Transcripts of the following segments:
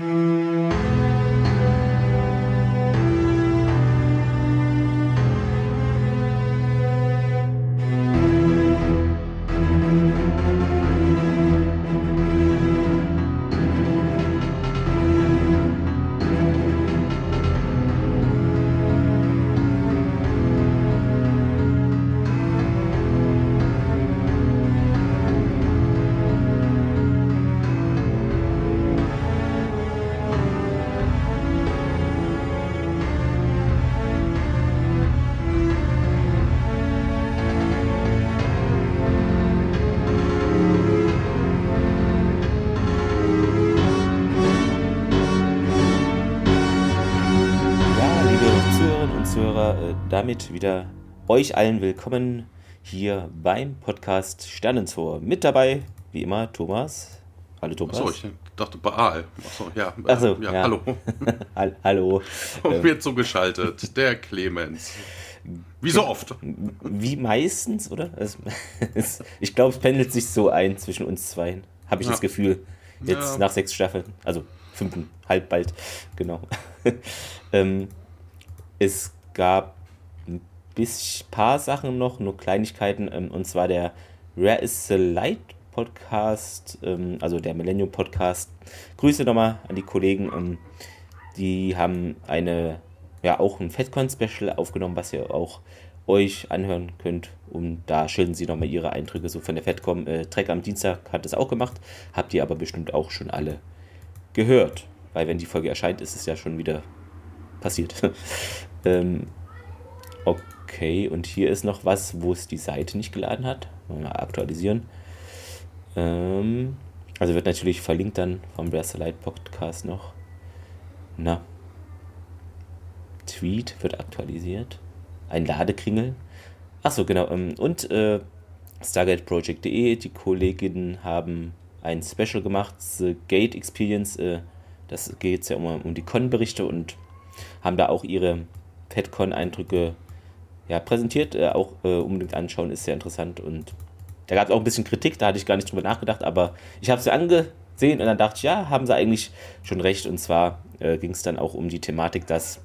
Mm-hmm. Damit wieder euch allen willkommen hier beim Podcast Sternenzor. Mit dabei, wie immer, Thomas. Hallo Thomas. Achso, ich dachte Baal. Achso, ja. Achso, ja, ja. Hallo. hallo. Und wird zugeschaltet, der Clemens. Wie so oft. Wie meistens, oder? ich glaube, es pendelt sich so ein zwischen uns zwei. Habe ich ja. das Gefühl. Jetzt ja. nach sechs Staffeln. Also fünften, halb bald. Genau. ähm, es gab bis paar Sachen noch, nur Kleinigkeiten, ähm, und zwar der Rare is the Light Podcast, ähm, also der Millennium Podcast. Grüße nochmal an die Kollegen. Ähm, die haben eine, ja, auch ein FedCon-Special aufgenommen, was ihr auch euch anhören könnt. Und da schildern sie nochmal ihre Eindrücke so von der FedCon. Äh, Trek am Dienstag hat es auch gemacht, habt ihr aber bestimmt auch schon alle gehört. Weil wenn die Folge erscheint, ist es ja schon wieder passiert. ähm, okay. Und hier ist noch was, wo es die Seite nicht geladen hat. Mal aktualisieren. Ähm, also wird natürlich verlinkt dann vom Breath Light Podcast noch. Na. Tweet wird aktualisiert. Ein Ladekringel. Achso, genau. Ähm, und äh, StargateProject.de, die Kolleginnen haben ein Special gemacht, The Gate Experience. Äh, das geht ja um, um die Con-Berichte und haben da auch ihre FedCon-Eindrücke ja, präsentiert. Äh, auch äh, unbedingt anschauen, ist sehr interessant. Und da gab es auch ein bisschen Kritik, da hatte ich gar nicht drüber nachgedacht, aber ich habe sie angesehen und dann dachte ich, ja, haben sie eigentlich schon recht. Und zwar äh, ging es dann auch um die Thematik, dass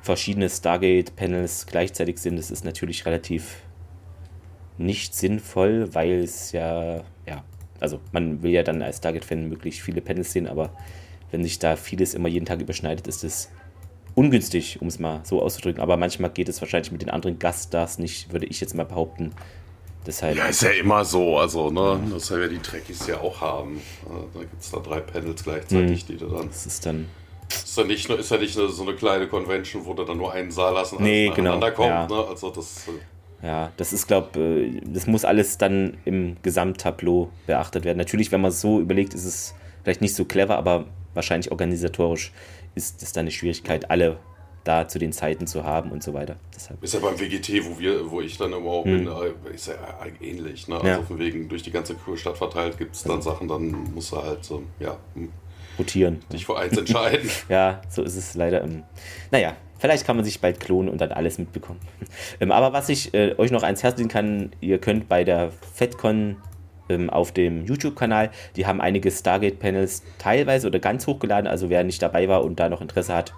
verschiedene Stargate-Panels gleichzeitig sind. Das ist natürlich relativ nicht sinnvoll, weil es ja, ja, also man will ja dann als Stargate-Fan möglichst viele Panels sehen, aber wenn sich da vieles immer jeden Tag überschneidet, ist es ungünstig, um es mal so auszudrücken. Aber manchmal geht es wahrscheinlich mit den anderen Gaststars nicht, würde ich jetzt mal behaupten. Deshalb, ja, ist ja immer so. Also, ne, das soll ja die Trekkies ja auch haben. Da gibt es da drei Panels gleichzeitig, mhm. die du dann. Das ist dann. Ist ja nicht, ist ja nicht so eine kleine Convention, wo du dann nur einen Saal lassen nee, genau. kommt. Ja. Ne? Also das, äh, ja, das ist, glaube äh, das muss alles dann im Gesamttableau beachtet werden. Natürlich, wenn man es so überlegt, ist es vielleicht nicht so clever, aber wahrscheinlich organisatorisch ist es dann eine Schwierigkeit, alle da zu den Zeiten zu haben und so weiter. Deshalb. Ist ja beim WGT, wo wir, wo ich dann immer auch hm. bin, äh, ist ja ähnlich. Ne? Also ja. von wegen durch die ganze Stadt verteilt gibt es dann also. Sachen, dann musst du halt so, ja. Hm, Rotieren. Dich für eins entscheiden. ja, so ist es leider. Ähm, naja, vielleicht kann man sich bald klonen und dann alles mitbekommen. ähm, aber was ich äh, euch noch ans Herz legen kann, ihr könnt bei der FedCon ähm, auf dem YouTube-Kanal. Die haben einige Stargate-Panels teilweise oder ganz hochgeladen. Also wer nicht dabei war und da noch Interesse hat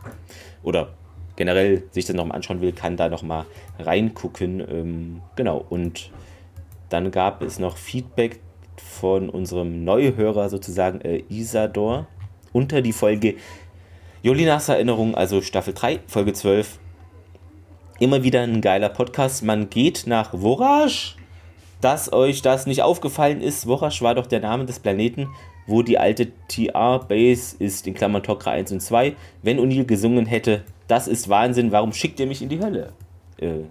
oder generell sich das nochmal anschauen will, kann da nochmal reingucken. Ähm, genau. Und dann gab es noch Feedback von unserem Neuhörer sozusagen, äh, Isador, unter die Folge Jolinas Erinnerung, also Staffel 3, Folge 12. Immer wieder ein geiler Podcast. Man geht nach Vorage dass euch das nicht aufgefallen ist. Worasch war doch der Name des Planeten, wo die alte TR-Base ist, in Klammern Tokra 1 und 2. Wenn O'Neill gesungen hätte, das ist Wahnsinn, warum schickt ihr mich in die Hölle? Äh,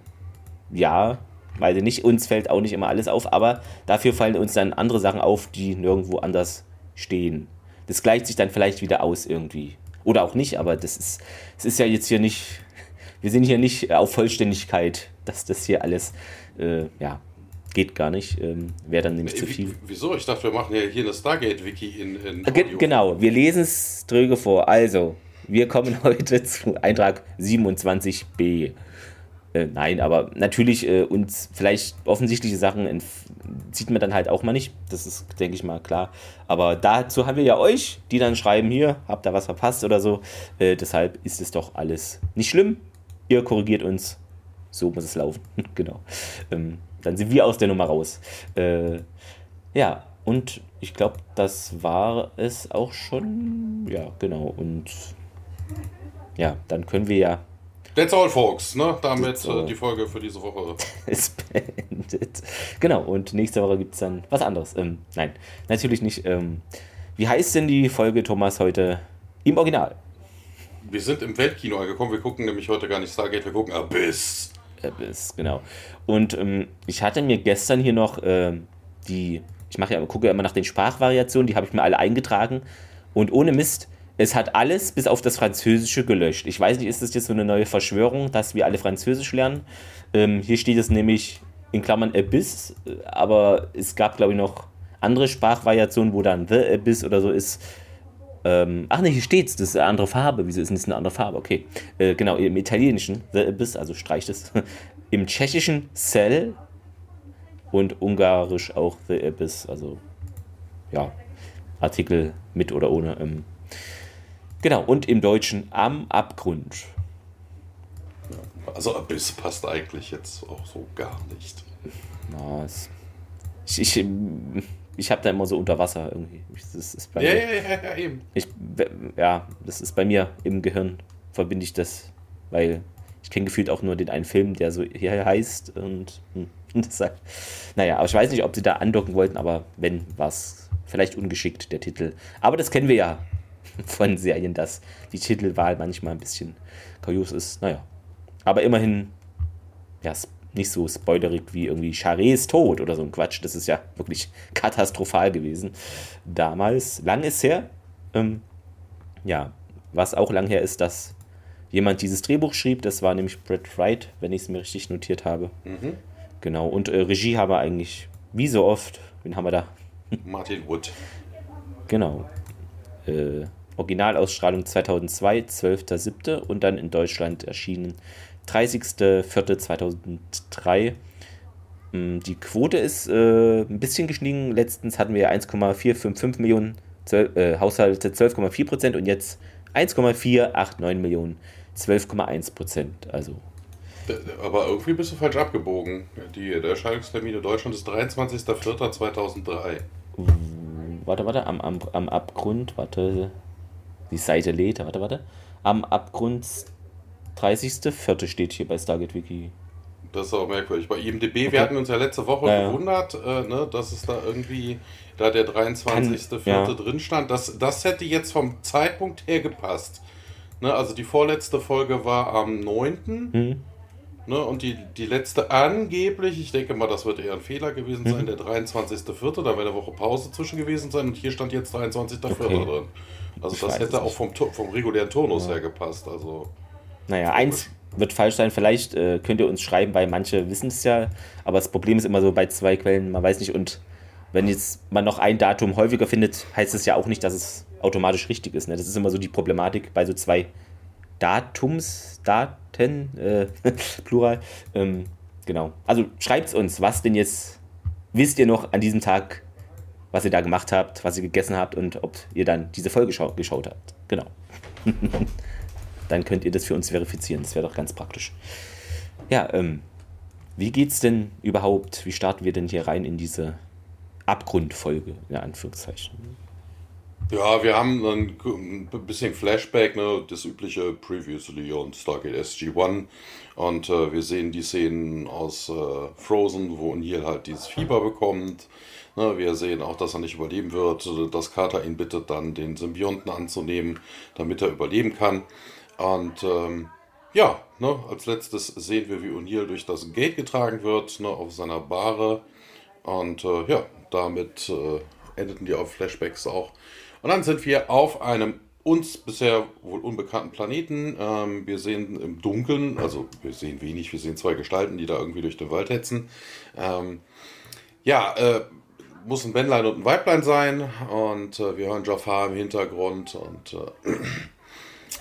ja, weiß ich nicht, uns fällt auch nicht immer alles auf, aber dafür fallen uns dann andere Sachen auf, die nirgendwo anders stehen. Das gleicht sich dann vielleicht wieder aus irgendwie. Oder auch nicht, aber das ist, das ist ja jetzt hier nicht, wir sind hier nicht auf Vollständigkeit, dass das hier alles, äh, ja, geht gar nicht. Ähm, Wäre dann nämlich äh, zu viel. Wieso? Ich dachte, wir machen ja hier eine Stargate-Wiki in, in Ge Genau, wir lesen es dröge vor. Also, wir kommen heute zu Eintrag 27b. Äh, nein, aber natürlich äh, uns vielleicht offensichtliche Sachen sieht man dann halt auch mal nicht. Das ist, denke ich mal, klar. Aber dazu haben wir ja euch, die dann schreiben, hier, habt ihr was verpasst oder so. Äh, deshalb ist es doch alles nicht schlimm. Ihr korrigiert uns. So muss es laufen. genau. Ähm, dann sind wir aus der Nummer raus. Äh, ja, und ich glaube, das war es auch schon. Ja, genau. Und ja, dann können wir ja. That's all, folks. Ne? Damit äh, die Folge für diese Woche ist beendet. Genau, und nächste Woche gibt es dann was anderes. Ähm, nein, natürlich nicht. Ähm, wie heißt denn die Folge, Thomas, heute im Original? Wir sind im Weltkino angekommen. Wir gucken nämlich heute gar nicht Stargate, wir gucken Abyss. Abyss, genau. Und ähm, ich hatte mir gestern hier noch äh, die ich mache ja, gucke ja immer nach den Sprachvariationen, die habe ich mir alle eingetragen. Und ohne Mist, es hat alles bis auf das Französische gelöscht. Ich weiß nicht, ist das jetzt so eine neue Verschwörung, dass wir alle Französisch lernen? Ähm, hier steht es nämlich in Klammern Abyss, aber es gab, glaube ich, noch andere Sprachvariationen, wo dann The Abyss oder so ist. Ähm, ach ne, hier steht's, das ist eine andere Farbe. Wieso ist denn das eine andere Farbe? Okay. Äh, genau, im Italienischen The Abyss, also streicht es. Im Tschechischen Cell und ungarisch auch The Abyss, also ja, Artikel mit oder ohne. Ähm, genau, und im Deutschen am Abgrund. Also Abyss passt eigentlich jetzt auch so gar nicht. Na, ich, ich, ich habe da immer so unter Wasser irgendwie. Das ist bei ja, mir, ja, ja, eben. Ich, ja, das ist bei mir im Gehirn, verbinde ich das, weil ich kenne gefühlt auch nur den einen Film, der so hier heißt und, hm, und deshalb, naja, aber ich weiß nicht, ob sie da andocken wollten, aber wenn, war es vielleicht ungeschickt, der Titel. Aber das kennen wir ja von Serien, dass die Titelwahl manchmal ein bisschen kurios ist. Naja, aber immerhin, ja, nicht so spoilerig wie irgendwie Charets Tod oder so ein Quatsch. Das ist ja wirklich katastrophal gewesen. Damals, lang ist her. Ähm, ja, was auch lang her ist, dass jemand dieses Drehbuch schrieb. Das war nämlich Brett Wright, wenn ich es mir richtig notiert habe. Mhm. Genau. Und äh, Regie haben wir eigentlich, wie so oft, wen haben wir da? Martin Wood. Genau. Äh, Originalausstrahlung 2002, 12.07. und dann in Deutschland erschienen 30.04.2003. Hm, die Quote ist äh, ein bisschen gestiegen. Letztens hatten wir 1,455 Millionen 12, äh, Haushalte, 12,4 Prozent und jetzt 1,489 Millionen, 12,1 Prozent. Also. Aber irgendwie bist du falsch abgebogen. Die, der Erscheinungstermin in Deutschland ist 23.04.2003. Warte, warte, am, am, am Abgrund, warte, die Seite lädt, warte, warte. Am Abgrund 30.04. steht hier bei Stargate Wiki. Das ist auch merkwürdig. Bei IMDB, okay. wir hatten uns ja letzte Woche ja, gewundert, äh, ne, dass es da irgendwie da der 23.04. Ja. drin stand. Das, das hätte jetzt vom Zeitpunkt her gepasst. Ne, also die vorletzte Folge war am 9. Mhm. Ne, und die, die letzte angeblich, ich denke mal, das wird eher ein Fehler gewesen sein, mhm. der 23.04., da wäre eine Woche Pause zwischen gewesen sein und hier stand jetzt 23.04. Okay. drin. Also ich das hätte auch vom, vom regulären Turnus ja. her gepasst. Also, naja, eins wird falsch sein, vielleicht äh, könnt ihr uns schreiben, weil manche wissen es ja, aber das Problem ist immer so bei zwei Quellen, man weiß nicht und wenn jetzt man noch ein Datum häufiger findet, heißt es ja auch nicht, dass es automatisch richtig ist. Ne? Das ist immer so die Problematik bei so zwei Datums, Daten, äh, Plural. Ähm, genau. Also schreibt uns, was denn jetzt wisst ihr noch an diesem Tag, was ihr da gemacht habt, was ihr gegessen habt und ob ihr dann diese Folge geschaut habt. Genau. dann könnt ihr das für uns verifizieren. Das wäre doch ganz praktisch. Ja, ähm, wie geht's denn überhaupt? Wie starten wir denn hier rein in diese Abgrundfolge, in Anführungszeichen. Ja, wir haben ein bisschen Flashback, ne, das übliche Previously on Stargate SG-1 und äh, wir sehen die Szenen aus äh, Frozen, wo Neil halt dieses Fieber bekommt. Ne, wir sehen auch, dass er nicht überleben wird, dass Carter ihn bittet, dann den Symbionten anzunehmen, damit er überleben kann. Und ähm, ja, ne, als letztes sehen wir, wie O'Neill durch das Gate getragen wird, ne, auf seiner Bahre. Und äh, ja, damit äh, endeten die auf Flashbacks auch. Und dann sind wir auf einem uns bisher wohl unbekannten Planeten. Ähm, wir sehen im Dunkeln, also wir sehen wenig, wir sehen zwei Gestalten, die da irgendwie durch den Wald hetzen. Ähm, ja, äh, muss ein Männlein und ein Weiblein sein und äh, wir hören Jafar im Hintergrund und äh,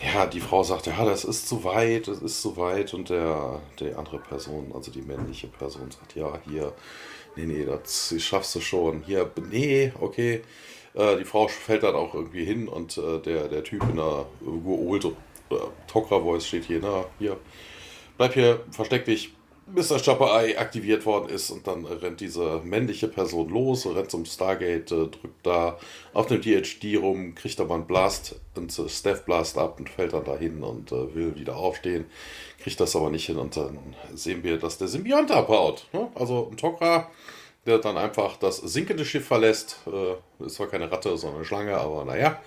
ja, die Frau sagt, ja, das ist zu weit, das ist zu weit. Und der, der andere Person, also die männliche Person, sagt, ja, hier, nee, nee, das schaffst du schon. Hier, nee, okay. Äh, die Frau fällt dann auch irgendwie hin und äh, der, der Typ in der geholte äh, Tokra-Voice steht hier, na, hier, bleib hier, versteck dich, das Chopper Eye aktiviert worden ist und dann rennt diese männliche Person los, rennt zum Stargate, äh, drückt da auf dem DHD rum, kriegt aber einen Blast, einen Staff Blast ab und fällt dann dahin und äh, will wieder aufstehen, kriegt das aber nicht hin und dann sehen wir, dass der Symbiont abhaut. Ne? Also ein Tokra der dann einfach das sinkende Schiff verlässt. Äh, ist zwar keine Ratte, sondern eine Schlange, aber naja.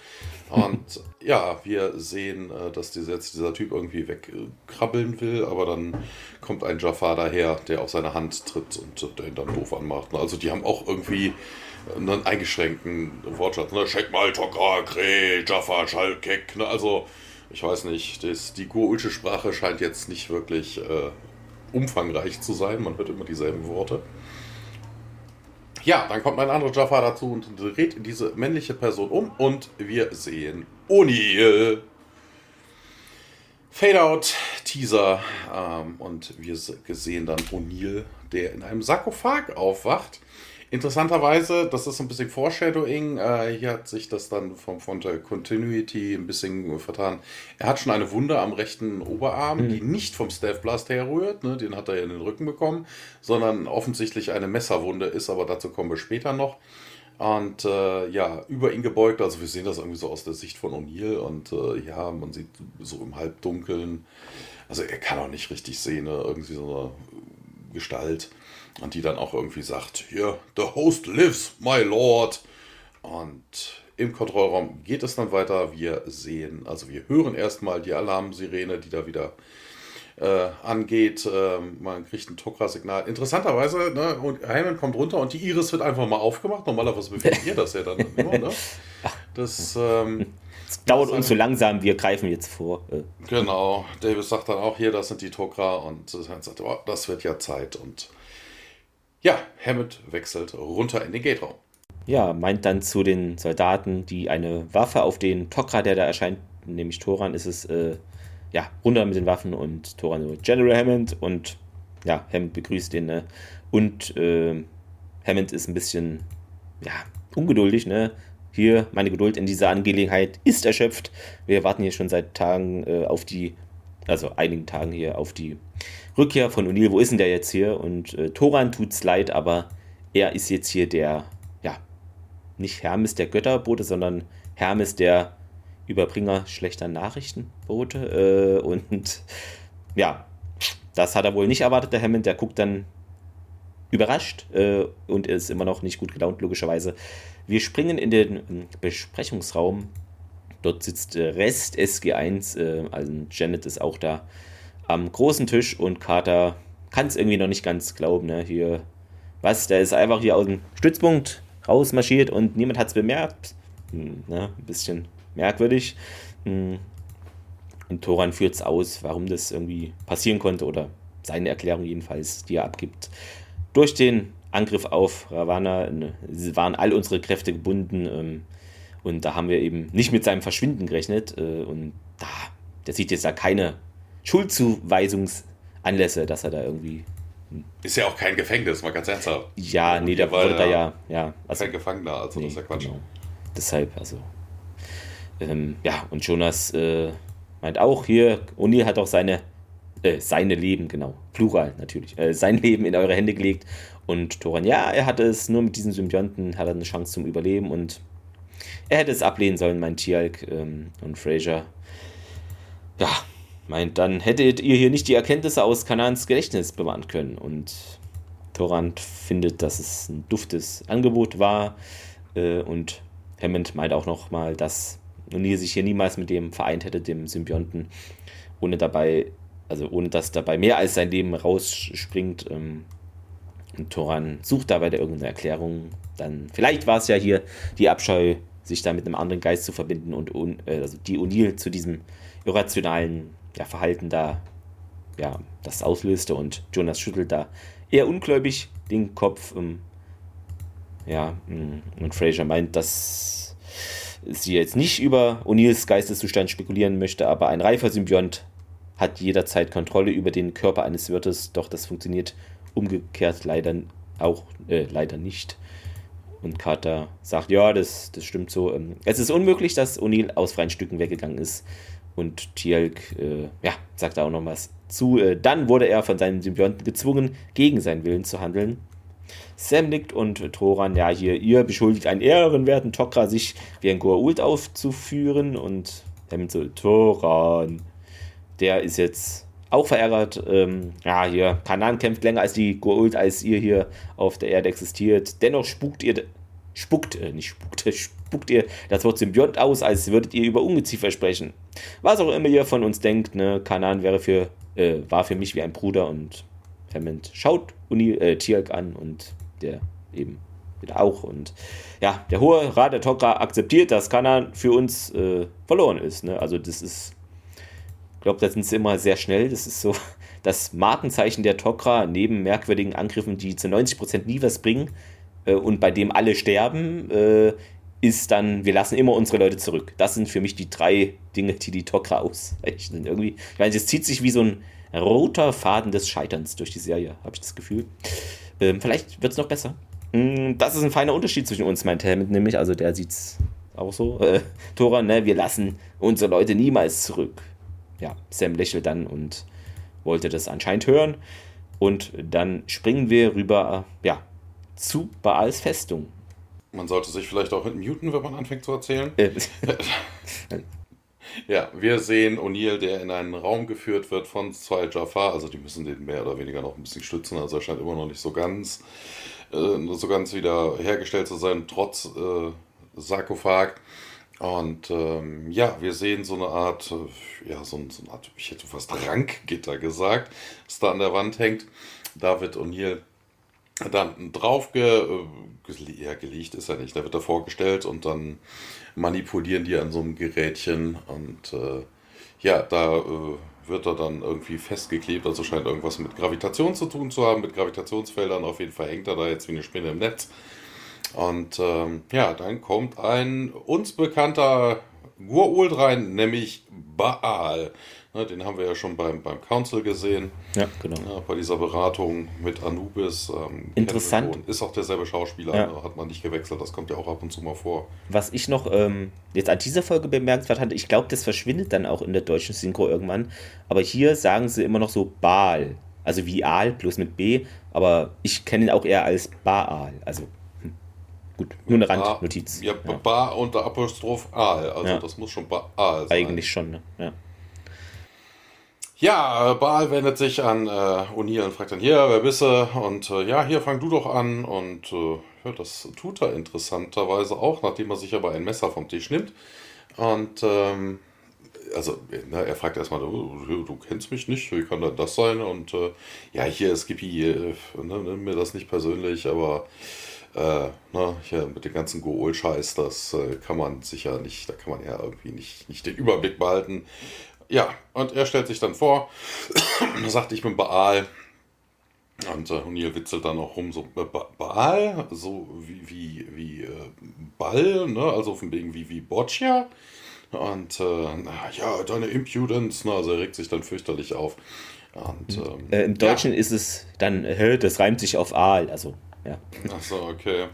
Und ja, wir sehen, äh, dass dieser, jetzt dieser Typ irgendwie wegkrabbeln will, aber dann kommt ein Jafar daher, der auf seine Hand tritt und der ihn dann doof anmacht. Also die haben auch irgendwie einen eingeschränkten Wortschatz. Ne? Check mal, Tokra, Kre, Jafar, Schalkek. Ne? Also, ich weiß nicht, das, die Gurulsche Sprache scheint jetzt nicht wirklich äh, umfangreich zu sein. Man hört immer dieselben Worte. Ja, dann kommt ein anderer Jafar dazu und dreht diese männliche Person um und wir sehen O'Neill. Fade-out, Teaser ähm, und wir sehen dann O'Neill, der in einem Sarkophag aufwacht Interessanterweise, das ist ein bisschen Foreshadowing, äh, hier hat sich das dann vom, von der Continuity ein bisschen vertan. Er hat schon eine Wunde am rechten Oberarm, mhm. die nicht vom Staff Blast herrührt, ne, den hat er in den Rücken bekommen, sondern offensichtlich eine Messerwunde ist, aber dazu kommen wir später noch. Und äh, ja, über ihn gebeugt, also wir sehen das irgendwie so aus der Sicht von O'Neill und äh, ja, man sieht so im Halbdunkeln, also er kann auch nicht richtig sehen, ne, irgendwie so eine Gestalt. Und die dann auch irgendwie sagt, hier, the host lives, my lord. Und im Kontrollraum geht es dann weiter. Wir sehen, also wir hören erstmal die Alarmsirene, die da wieder äh, angeht. Äh, man kriegt ein Tokra-Signal. Interessanterweise, ne, und Hammond kommt runter und die Iris wird einfach mal aufgemacht. Normalerweise befindet ihr das ja dann immer, ne? Das, ähm, es dauert uns so langsam, wir greifen jetzt vor. Äh. Genau, Davis sagt dann auch hier, das sind die Tokra und sagt, oh, das wird ja Zeit und ja, Hammond wechselt runter in den Gate-Raum. Ja, meint dann zu den Soldaten, die eine Waffe auf den Tokra, der da erscheint, nämlich Toran, ist es, äh, ja, runter mit den Waffen und Toran so, General Hammond und ja, Hammond begrüßt den, ne? Und äh, Hammond ist ein bisschen, ja, ungeduldig, ne? Hier, meine Geduld in dieser Angelegenheit ist erschöpft. Wir warten hier schon seit Tagen äh, auf die, also einigen Tagen hier auf die Rückkehr von O'Neill, wo ist denn der jetzt hier? Und äh, Toran tut's leid, aber er ist jetzt hier der, ja, nicht Hermes der Götterbote, sondern Hermes der Überbringer schlechter Nachrichtenbote. Äh, und ja, das hat er wohl nicht erwartet, der Hammond. Der guckt dann überrascht äh, und ist immer noch nicht gut gelaunt, logischerweise. Wir springen in den ähm, Besprechungsraum. Dort sitzt äh, Rest SG1, äh, also Janet ist auch da am großen Tisch und Carter kann es irgendwie noch nicht ganz glauben. Ne? Hier, was, der ist einfach hier aus dem Stützpunkt rausmarschiert und niemand hat es bemerkt. Hm, ne? Ein bisschen merkwürdig. Hm. Und Toran führt es aus, warum das irgendwie passieren konnte oder seine Erklärung jedenfalls, die er abgibt. Durch den Angriff auf Ravana ne, waren all unsere Kräfte gebunden ähm, und da haben wir eben nicht mit seinem Verschwinden gerechnet äh, und da, der sieht jetzt da keine Schuldzuweisungsanlässe, dass er da irgendwie. Ist ja auch kein Gefängnis, mal ganz ernsthaft. Ja, nee, der wurde da ja. ja also, kein Gefangener, also nee, das ist ja Quatsch. Genau. Deshalb, also. Ähm, ja, und Jonas äh, meint auch hier, O'Neill hat auch seine, äh, seine Leben, genau, Plural natürlich, äh, sein Leben in eure Hände gelegt. Und Toran, ja, er hatte es nur mit diesen Symbionten, hat er eine Chance zum Überleben und er hätte es ablehnen sollen, mein Tialk ähm, und Fraser. Ja, meint, dann hättet ihr hier nicht die Erkenntnisse aus Kanans Gedächtnis bewahren können. Und Torrand findet, dass es ein duftes Angebot war. Äh, und Hammond meint auch nochmal, dass O'Neill sich hier niemals mit dem vereint hätte, dem Symbionten, ohne dabei, also ohne dass dabei mehr als sein Leben rausspringt. Ähm, und Toran sucht dabei irgendeine Erklärung. Dann, vielleicht war es ja hier die Abscheu, sich da mit einem anderen Geist zu verbinden und äh, also die O'Neill zu diesem irrationalen ja, Verhalten da ja, das auslöste und Jonas schüttelt da eher ungläubig den Kopf. Ähm, ja, mm, und Fraser meint, dass sie jetzt nicht über O'Neills Geisteszustand spekulieren möchte, aber ein reifer Symbiont hat jederzeit Kontrolle über den Körper eines Wirtes, doch das funktioniert umgekehrt leider auch äh, leider nicht. Und Carter sagt, ja, das, das stimmt so. Ähm, es ist unmöglich, dass O'Neill aus freien Stücken weggegangen ist. Und Tielk, äh, ja, sagt da auch noch was zu. Äh, dann wurde er von seinen Symbionten gezwungen, gegen seinen Willen zu handeln. Sam nickt und Thoran, ja, hier, ihr beschuldigt einen ehrenwerten Tokra, sich wie ein Goa'uld aufzuführen. Und Hammond so, Thoran, der ist jetzt auch verärgert. Ähm, ja, hier, Kanan kämpft länger als die Goa'uld, als ihr hier auf der Erde existiert. Dennoch spukt ihr, spuckt, äh, nicht spukt, spuckt ihr das Wort Symbiont aus, als würdet ihr über Ungeziefer sprechen. Was auch immer ihr von uns denkt, ne, Kanan wäre für, äh, war für mich wie ein Bruder und Hammond schaut Uni, äh, Tialk an und der eben wieder auch. Und ja, der hohe Rat der Tok'ra akzeptiert, dass Kanan für uns äh, verloren ist. Ne? Also das ist ich glaube, da sind sie immer sehr schnell. Das ist so das Markenzeichen der Tok'ra neben merkwürdigen Angriffen, die zu 90% nie was bringen äh, und bei dem alle sterben, äh, ist dann, wir lassen immer unsere Leute zurück. Das sind für mich die drei Dinge, die die Tok'ra auszeichnen. Irgendwie, ich meine, es zieht sich wie so ein roter Faden des Scheiterns durch die Serie, habe ich das Gefühl. Ähm, vielleicht wird es noch besser. Mm, das ist ein feiner Unterschied zwischen uns, meint Hammond nämlich. Also der sieht es auch so. Äh, Tora, ne, wir lassen unsere Leute niemals zurück ja, Sam lächelt dann und wollte das anscheinend hören. Und dann springen wir rüber ja, zu Baals Festung. Man sollte sich vielleicht auch muten, wenn man anfängt zu erzählen. Äh. ja, wir sehen O'Neill, der in einen Raum geführt wird von zwei Jafar. Also die müssen den mehr oder weniger noch ein bisschen stützen. Also er scheint immer noch nicht so ganz, äh, so ganz wieder hergestellt zu sein, trotz äh, Sarkophag. Und ähm, ja, wir sehen so eine Art, äh, ja, so, so, eine Art, ich hätte fast Rankgitter gesagt, das da an der Wand hängt. David O'Neill dann drauf ge, äh, ja, gelegt ist er nicht, da wird er vorgestellt und dann manipulieren die an so einem Gerätchen und äh, ja, da äh, wird er dann irgendwie festgeklebt, also scheint irgendwas mit Gravitation zu tun zu haben, mit Gravitationsfeldern, auf jeden Fall hängt er da jetzt wie eine Spinne im Netz. Und ähm, ja, dann kommt ein uns bekannter Gurult rein, nämlich Baal. Ne, den haben wir ja schon beim, beim Council gesehen. Ja, genau. Ja, bei dieser Beratung mit Anubis. Ähm, Interessant. Ist auch derselbe Schauspieler, ja. ne, hat man nicht gewechselt, das kommt ja auch ab und zu mal vor. Was ich noch ähm, jetzt an dieser Folge bemerkt hatte, ich glaube, das verschwindet dann auch in der deutschen Synchro irgendwann. Aber hier sagen sie immer noch so Baal. Also wie Aal, bloß mit B. Aber ich kenne ihn auch eher als Baal. Also Gut, nur eine Randnotiz. Ja, ja. Bar unter Apostroph Aal. Also das muss schon Baal sein. Eigentlich schon, ne? Ja. Ja, Baal wendet sich an äh, O'Neill und fragt dann, hier, wer bist du? Und äh, ja, hier, fang du doch an. Und äh, ja, das tut er interessanterweise auch, nachdem er sich aber ein Messer vom Tisch nimmt. Und ähm, also, na, er fragt erstmal, du, du, kennst mich nicht, wie kann das sein? Und äh, ja, hier, Skippy, äh, ne, nimm mir das nicht persönlich, aber äh, ne, hier mit dem ganzen Gool-Scheiß, das äh, kann man sicher nicht, da kann man ja irgendwie nicht, nicht den Überblick behalten. Ja, und er stellt sich dann vor, sagt, ich bin Baal. Und äh, O'Neill witzelt dann auch rum, so äh, Baal, so wie, wie, wie äh, Ball, ne? also von wegen wie, wie Boccia. Und äh, ja, deine Impudence, ne? also er regt sich dann fürchterlich auf. Und, ähm, äh, Im Deutschen ja. ist es dann, äh, das reimt sich auf Aal, also ja. Achso, okay.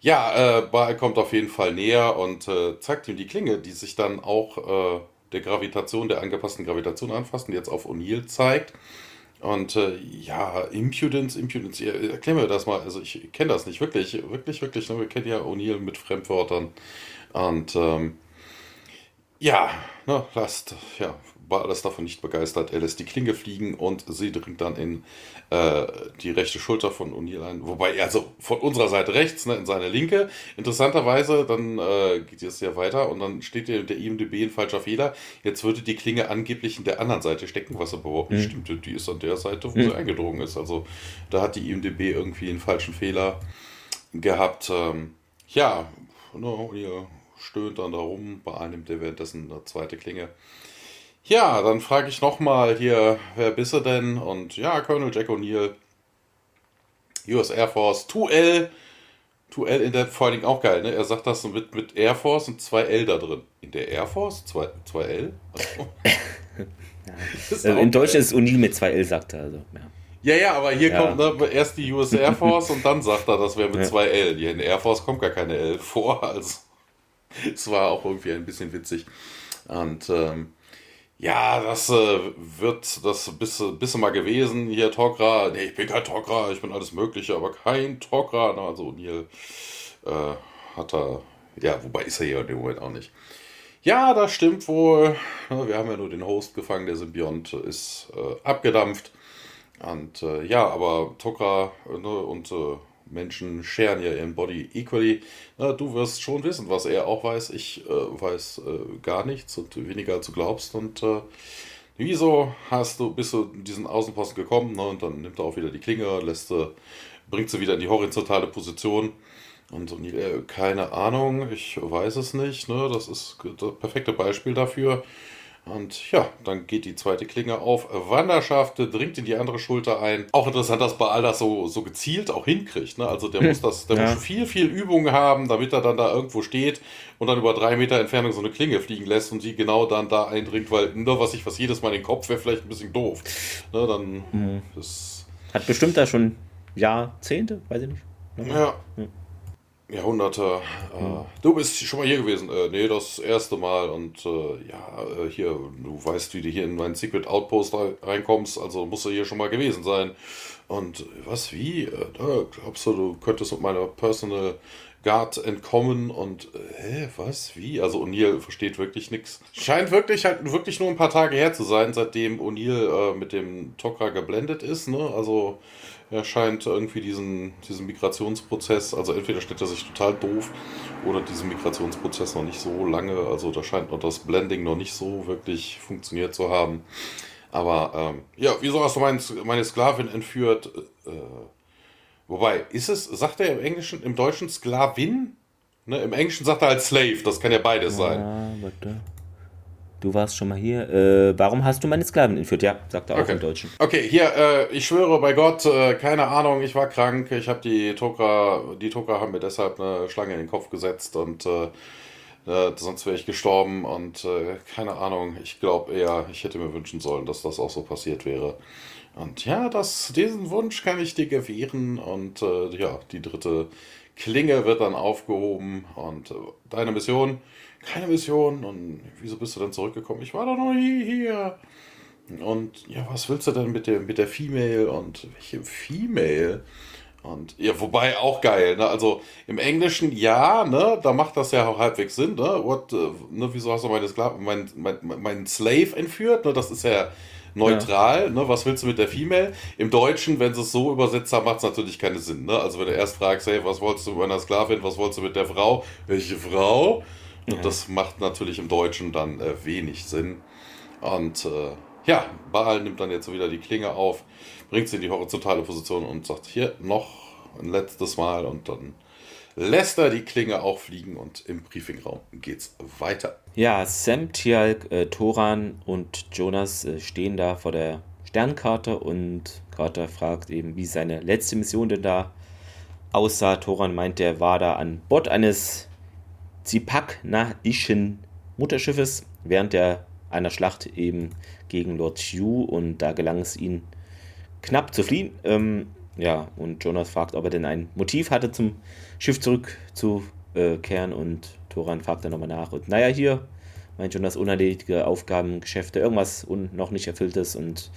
Ja, äh, Baal kommt auf jeden Fall näher und äh, zeigt ihm die Klinge, die sich dann auch äh, der Gravitation, der angepassten Gravitation anfasst und jetzt auf O'Neill zeigt. Und äh, ja, Impudence, Impudence, ja, erklär mir das mal. Also ich kenne das nicht wirklich, wirklich, wirklich. Ne? Wir kennen ja O'Neill mit Fremdwörtern. Und ähm, ja, ne, lasst, ja, war alles davon nicht begeistert. Er lässt die Klinge fliegen und sie dringt dann in äh, die rechte Schulter von O'Neill ein. Wobei, also von unserer Seite rechts, ne, in seine linke. Interessanterweise, dann äh, geht es ja weiter und dann steht der, der IMDB ein falscher Fehler. Jetzt würde die Klinge angeblich in der anderen Seite stecken, was aber überhaupt nicht mhm. stimmt. Die ist an der Seite, wo mhm. sie eingedrungen ist. Also da hat die IMDB irgendwie einen falschen Fehler gehabt. Ähm, ja, no, ihr stöhnt dann da rum, bei einem der währenddessen eine zweite Klinge. Ja, dann frage ich nochmal hier, wer bist du denn? Und ja, Colonel Jack O'Neill, US Air Force 2L 2L in der, vor allen Dingen auch geil, ne? Er sagt das mit, mit Air Force und 2L da drin. In der Air Force? 2, 2L? Also, ja. In Deutsch ist es O'Neill mit 2L, sagt er. Also, ja. Ja, ja, aber hier ja. kommt ne, erst die US Air Force und dann sagt er, das wäre mit ja. zwei L. Hier in Air Force kommt gar keine L vor. Also es war auch irgendwie ein bisschen witzig. Und ähm, ja, das äh, wird das bis, bis mal gewesen. Hier Tokra, nee, ich bin kein Tokra, ich bin alles Mögliche, aber kein Tokra. Also Neil äh, hat er, ja, wobei ist er hier in dem Moment auch nicht. Ja, das stimmt wohl. Wir haben ja nur den Host gefangen, der Symbiont ist äh, abgedampft. Und äh, ja, aber Tokra ne, und äh, Menschen scheren ja ihren Body equally. Na, du wirst schon wissen, was er auch weiß. Ich äh, weiß äh, gar nichts und weniger als du glaubst. Und äh, wieso hast du, bist du in diesen Außenposten gekommen? Ne, und dann nimmt er auch wieder die Klinge, lässt, bringt sie wieder in die horizontale Position. Und so, äh, keine Ahnung, ich weiß es nicht. Ne? Das ist das perfekte Beispiel dafür. Und ja, dann geht die zweite Klinge auf. Wanderschaft dringt in die andere Schulter ein. Auch interessant, dass Baal das so, so gezielt auch hinkriegt. Ne? Also der muss das, der ja. muss viel, viel Übung haben, damit er dann da irgendwo steht und dann über drei Meter Entfernung so eine Klinge fliegen lässt und die genau dann da eindringt, weil nur was ich was jedes Mal in den Kopf wäre vielleicht ein bisschen doof. Ne? Dann mhm. Hat bestimmt da schon Jahrzehnte, weiß ich nicht. Ja. Mhm. Jahrhunderte. Äh, du bist schon mal hier gewesen. Äh, nee, das erste Mal. Und äh, ja, äh, hier, du weißt, wie du hier in meinen Secret Outpost reinkommst, also musst du hier schon mal gewesen sein. Und was, wie? Äh, da glaubst du, du könntest mit meiner Personal Guard entkommen und äh, hä, was, wie? Also O'Neill versteht wirklich nichts. Scheint wirklich halt wirklich nur ein paar Tage her zu sein, seitdem O'Neill mit dem Tokra geblendet ist, ne? Also er scheint irgendwie diesen, diesen Migrationsprozess, also entweder stellt er sich total doof oder diesen Migrationsprozess noch nicht so lange, also da scheint noch das Blending noch nicht so wirklich funktioniert zu haben. Aber ähm, ja, wieso hast du mein, meine Sklavin entführt? Äh, wobei, ist es, sagt er im Englischen, im Deutschen Sklavin? Ne, Im Englischen sagt er halt Slave, das kann ja beides sein. Ja, warte. Du warst schon mal hier. Äh, warum hast du meine Sklaven entführt? Ja, sagt er auch okay. im Deutschen. Okay, hier, äh, ich schwöre bei Gott, äh, keine Ahnung, ich war krank. Ich habe die Toka, die Toka haben mir deshalb eine Schlange in den Kopf gesetzt und äh, äh, sonst wäre ich gestorben und äh, keine Ahnung, ich glaube eher, ich hätte mir wünschen sollen, dass das auch so passiert wäre. Und ja, das, diesen Wunsch kann ich dir gewähren und ja, die dritte Klinge wird dann aufgehoben und deine Mission keine Mission. Und wieso bist du dann zurückgekommen? Ich war doch noch nie hier. Und ja, was willst du denn mit der, mit der Female? Und welche Female? Und ja, wobei auch geil, ne? Also im Englischen ja, ne, da macht das ja auch halbwegs Sinn, ne? What, uh, ne wieso hast du meine Skla mein, mein, mein Slave entführt? Ne? Das ist ja neutral, ja. ne? Was willst du mit der Female? Im Deutschen, wenn sie es so übersetzt haben, macht es natürlich keinen Sinn, ne? Also wenn du erst fragst, hey, was wolltest du mit meiner Sklavin, was wolltest du mit der Frau? Welche Frau? Und ja. das macht natürlich im Deutschen dann äh, wenig Sinn. Und äh, ja, Baal nimmt dann jetzt wieder die Klinge auf, bringt sie in die horizontale Position und sagt, hier noch ein letztes Mal und dann lässt er die Klinge auch fliegen und im Briefingraum geht's weiter. Ja, Sam, Tialk, äh, Toran und Jonas äh, stehen da vor der Sternkarte und Carter fragt eben, wie seine letzte Mission denn da aussah. Toran meint, er war da an Bord eines Zipak-na-ischen Mutterschiffes während der einer Schlacht eben gegen Lord Hugh und da gelang es ihnen knapp zu fliehen. Ähm, ja, und Jonas fragt, ob er denn ein Motiv hatte, zum Schiff zurückzukehren und Toran fragt dann nochmal nach. Und naja, hier meint Jonas unerledigte Aufgaben, Geschäfte, irgendwas un noch nicht erfülltes und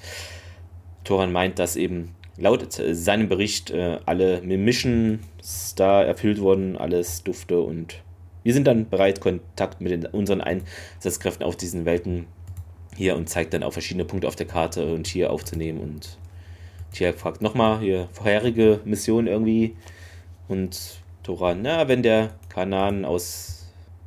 Toran meint, dass eben laut seinem Bericht äh, alle Missions da erfüllt wurden, alles Dufte und wir sind dann bereit, Kontakt mit den, unseren Einsatzkräften auf diesen Welten hier und zeigt dann auch verschiedene Punkte auf der Karte und hier aufzunehmen. Und Tia fragt nochmal hier vorherige Mission irgendwie. Und Toran, na, wenn der Kanan aus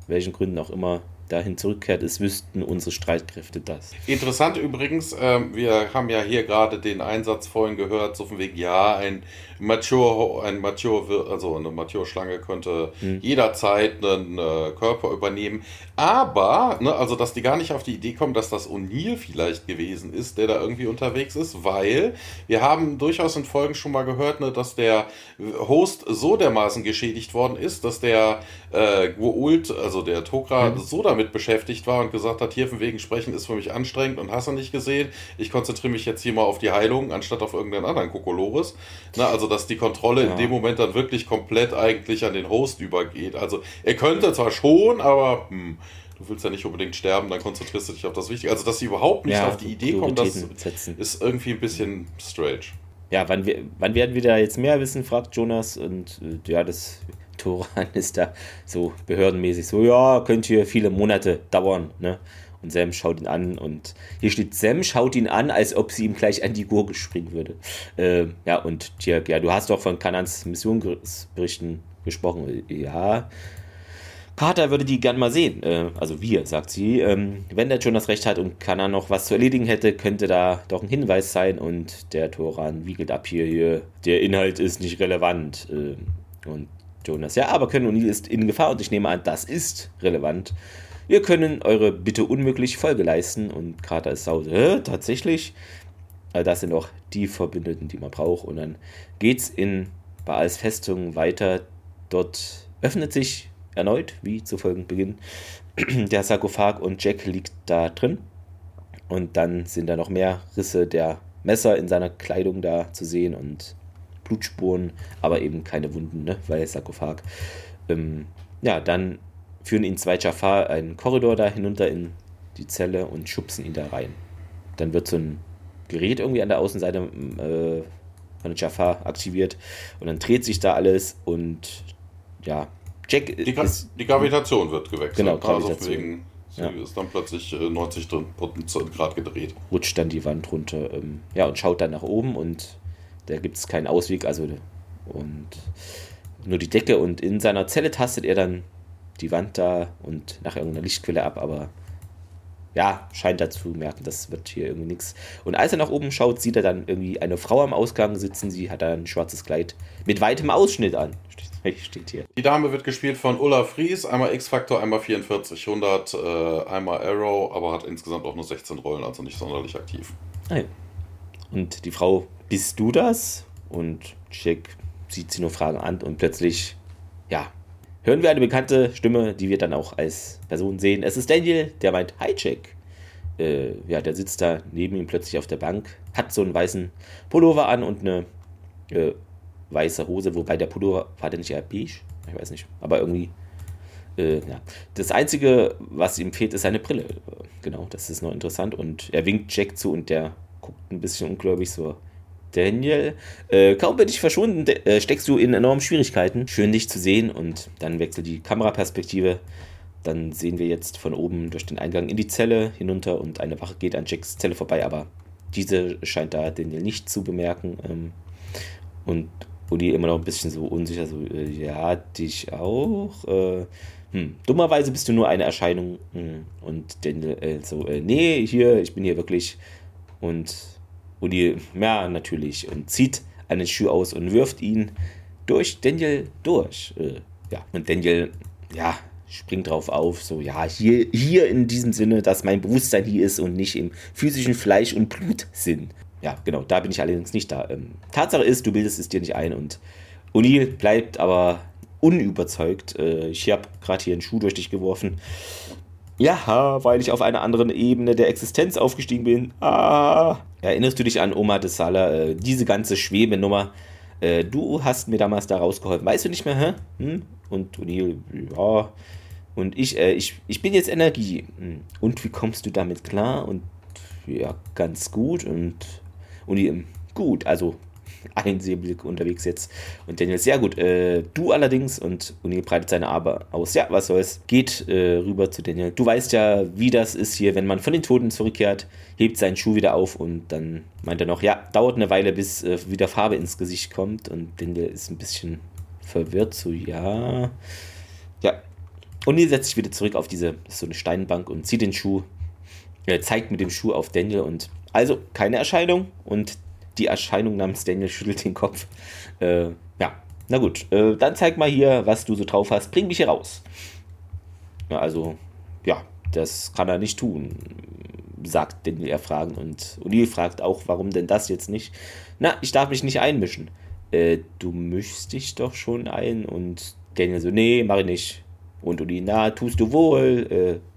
welchen Gründen auch immer dahin zurückkehrt ist, wüssten unsere Streitkräfte das. Interessant übrigens, äh, wir haben ja hier gerade den Einsatz vorhin gehört, so von wegen, ja, ein Mature, ein Mature, also eine Mature-Schlange könnte hm. jederzeit einen äh, Körper übernehmen. Aber, ne, also dass die gar nicht auf die Idee kommen, dass das O'Neill vielleicht gewesen ist, der da irgendwie unterwegs ist, weil wir haben durchaus in Folgen schon mal gehört, ne, dass der Host so dermaßen geschädigt worden ist, dass der äh, Guult, also der Tokra, mhm. so damit beschäftigt war und gesagt hat, hier von wegen sprechen ist für mich anstrengend und hast du nicht gesehen. Ich konzentriere mich jetzt hier mal auf die Heilung, anstatt auf irgendeinen anderen Kokolores. Na, also dass die Kontrolle ja. in dem Moment dann wirklich komplett eigentlich an den Host übergeht. Also er könnte zwar schon, aber hm, du willst ja nicht unbedingt sterben, dann konzentrierst du dich auf das Wichtige. Also dass sie überhaupt nicht ja, auf die Idee kommen, das setzen. ist irgendwie ein bisschen strange. Ja, wann, wir, wann werden wir da jetzt mehr wissen, fragt Jonas. Und äh, ja, das Toran ist da so behördenmäßig so, ja, könnte hier viele Monate dauern. Ne? Und Sam schaut ihn an und hier steht, Sam schaut ihn an, als ob sie ihm gleich an die Gurgel springen würde. Äh, ja, und Dirk, ja, du hast doch von Kanans Missionsberichten gesprochen. Ja, Carter würde die gern mal sehen. Äh, also wir, sagt sie. Ähm, wenn der Jonas recht hat und Kanan noch was zu erledigen hätte, könnte da doch ein Hinweis sein. Und der Toran wiegelt ab hier, hier. Der Inhalt ist nicht relevant. Äh, und Jonas, ja, aber Können O'Neill ist in Gefahr und ich nehme an, das ist relevant. Wir können eure Bitte unmöglich Folge leisten. Und Carter ist sauer. Äh, tatsächlich? Also das sind auch die Verbündeten, die man braucht. Und dann geht's in Baals Festung weiter. Dort öffnet sich erneut, wie zu Folgenbeginn, der Sarkophag und Jack liegt da drin. Und dann sind da noch mehr Risse der Messer in seiner Kleidung da zu sehen und Blutspuren, aber eben keine Wunden, ne? weil Sarkophag. Ähm, ja, dann führen ihn zwei Jafar einen Korridor da hinunter in die Zelle und schubsen ihn da rein. Dann wird so ein Gerät irgendwie an der Außenseite äh, von Jafar aktiviert und dann dreht sich da alles und ja, Jack die, ist, die Gravitation wird gewechselt. Genau, also Gravitation. wegen, sie ja. ist dann plötzlich 90 äh, Grad gedreht. Rutscht dann die Wand runter, ähm, ja, und schaut dann nach oben und da gibt es keinen Ausweg, also und nur die Decke und in seiner Zelle tastet er dann die Wand da und nach irgendeiner Lichtquelle ab, aber ja, scheint da zu merken, das wird hier irgendwie nichts. Und als er nach oben schaut, sieht er dann irgendwie eine Frau am Ausgang sitzen. Sie hat ein schwarzes Kleid mit weitem Ausschnitt an. Steht hier. Die Dame wird gespielt von Ulla Fries, einmal X-Factor, einmal 44, 100, äh, einmal Arrow, aber hat insgesamt auch nur 16 Rollen, also nicht sonderlich aktiv. Ah Und die Frau bist du das? Und Jack sieht sie nur Fragen an und plötzlich, ja, hören wir eine bekannte Stimme, die wir dann auch als Person sehen. Es ist Daniel, der meint, hi Jack. Äh, ja, der sitzt da neben ihm plötzlich auf der Bank, hat so einen weißen Pullover an und eine äh, weiße Hose, wobei der Pullover war der nicht eher beige? Ich weiß nicht, aber irgendwie. Äh, ja. Das Einzige, was ihm fehlt, ist seine Brille. Genau, das ist noch interessant. Und er winkt Jack zu und der guckt ein bisschen ungläubig so Daniel, äh, kaum bin ich verschwunden, äh, steckst du in enormen Schwierigkeiten. Schön dich zu sehen und dann wechselt die Kameraperspektive. Dann sehen wir jetzt von oben durch den Eingang in die Zelle hinunter und eine Wache geht an Jacks Zelle vorbei, aber diese scheint da Daniel nicht zu bemerken. Ähm, und Uli immer noch ein bisschen so unsicher, so, äh, ja, dich auch. Äh, hm, dummerweise bist du nur eine Erscheinung. Hm, und Daniel äh, so, äh, nee, hier, ich bin hier wirklich. Und Uli, ja, natürlich, und zieht einen Schuh aus und wirft ihn durch Daniel durch. Äh, ja, und Daniel, ja, springt drauf auf, so, ja, hier, hier in diesem Sinne, dass mein Bewusstsein hier ist und nicht im physischen Fleisch- und Blutsinn. Ja, genau, da bin ich allerdings nicht da. Ähm, Tatsache ist, du bildest es dir nicht ein und O'Neill bleibt aber unüberzeugt. Äh, ich habe gerade hier einen Schuh durch dich geworfen. Ja, weil ich auf einer anderen Ebene der Existenz aufgestiegen bin. Ah. Erinnerst du dich an Oma de Sala, äh, diese ganze Schwebenummer? Äh, du hast mir damals da rausgeholfen. Weißt du nicht mehr, hä? Hm? Und O'Neill, ja. Und ich, äh, ich, ich bin jetzt Energie. Hm. Und wie kommst du damit klar? Und ja, ganz gut. Und O'Neill, gut, also Einsehblick unterwegs jetzt. Und Daniel, sehr gut. Äh, du allerdings, und Uni breitet seine Arme aus. Ja, was soll's. Geht äh, rüber zu Daniel. Du weißt ja, wie das ist hier, wenn man von den Toten zurückkehrt, hebt seinen Schuh wieder auf und dann meint er noch, ja, dauert eine Weile, bis äh, wieder Farbe ins Gesicht kommt. Und Daniel ist ein bisschen verwirrt, so, ja. Ja. Die setzt sich wieder zurück auf diese, so eine Steinbank und zieht den Schuh, äh, zeigt mit dem Schuh auf Daniel und also keine Erscheinung und die Erscheinung namens Daniel schüttelt den Kopf. Äh, ja, na gut, äh, dann zeig mal hier, was du so drauf hast. Bring mich hier raus. Ja, also, ja, das kann er nicht tun, sagt Daniel erfragen. Und O'Neill fragt auch, warum denn das jetzt nicht? Na, ich darf mich nicht einmischen. Äh, du mischst dich doch schon ein. Und Daniel so, nee, mach ich nicht. Und O'Neill, na, tust du wohl. Äh,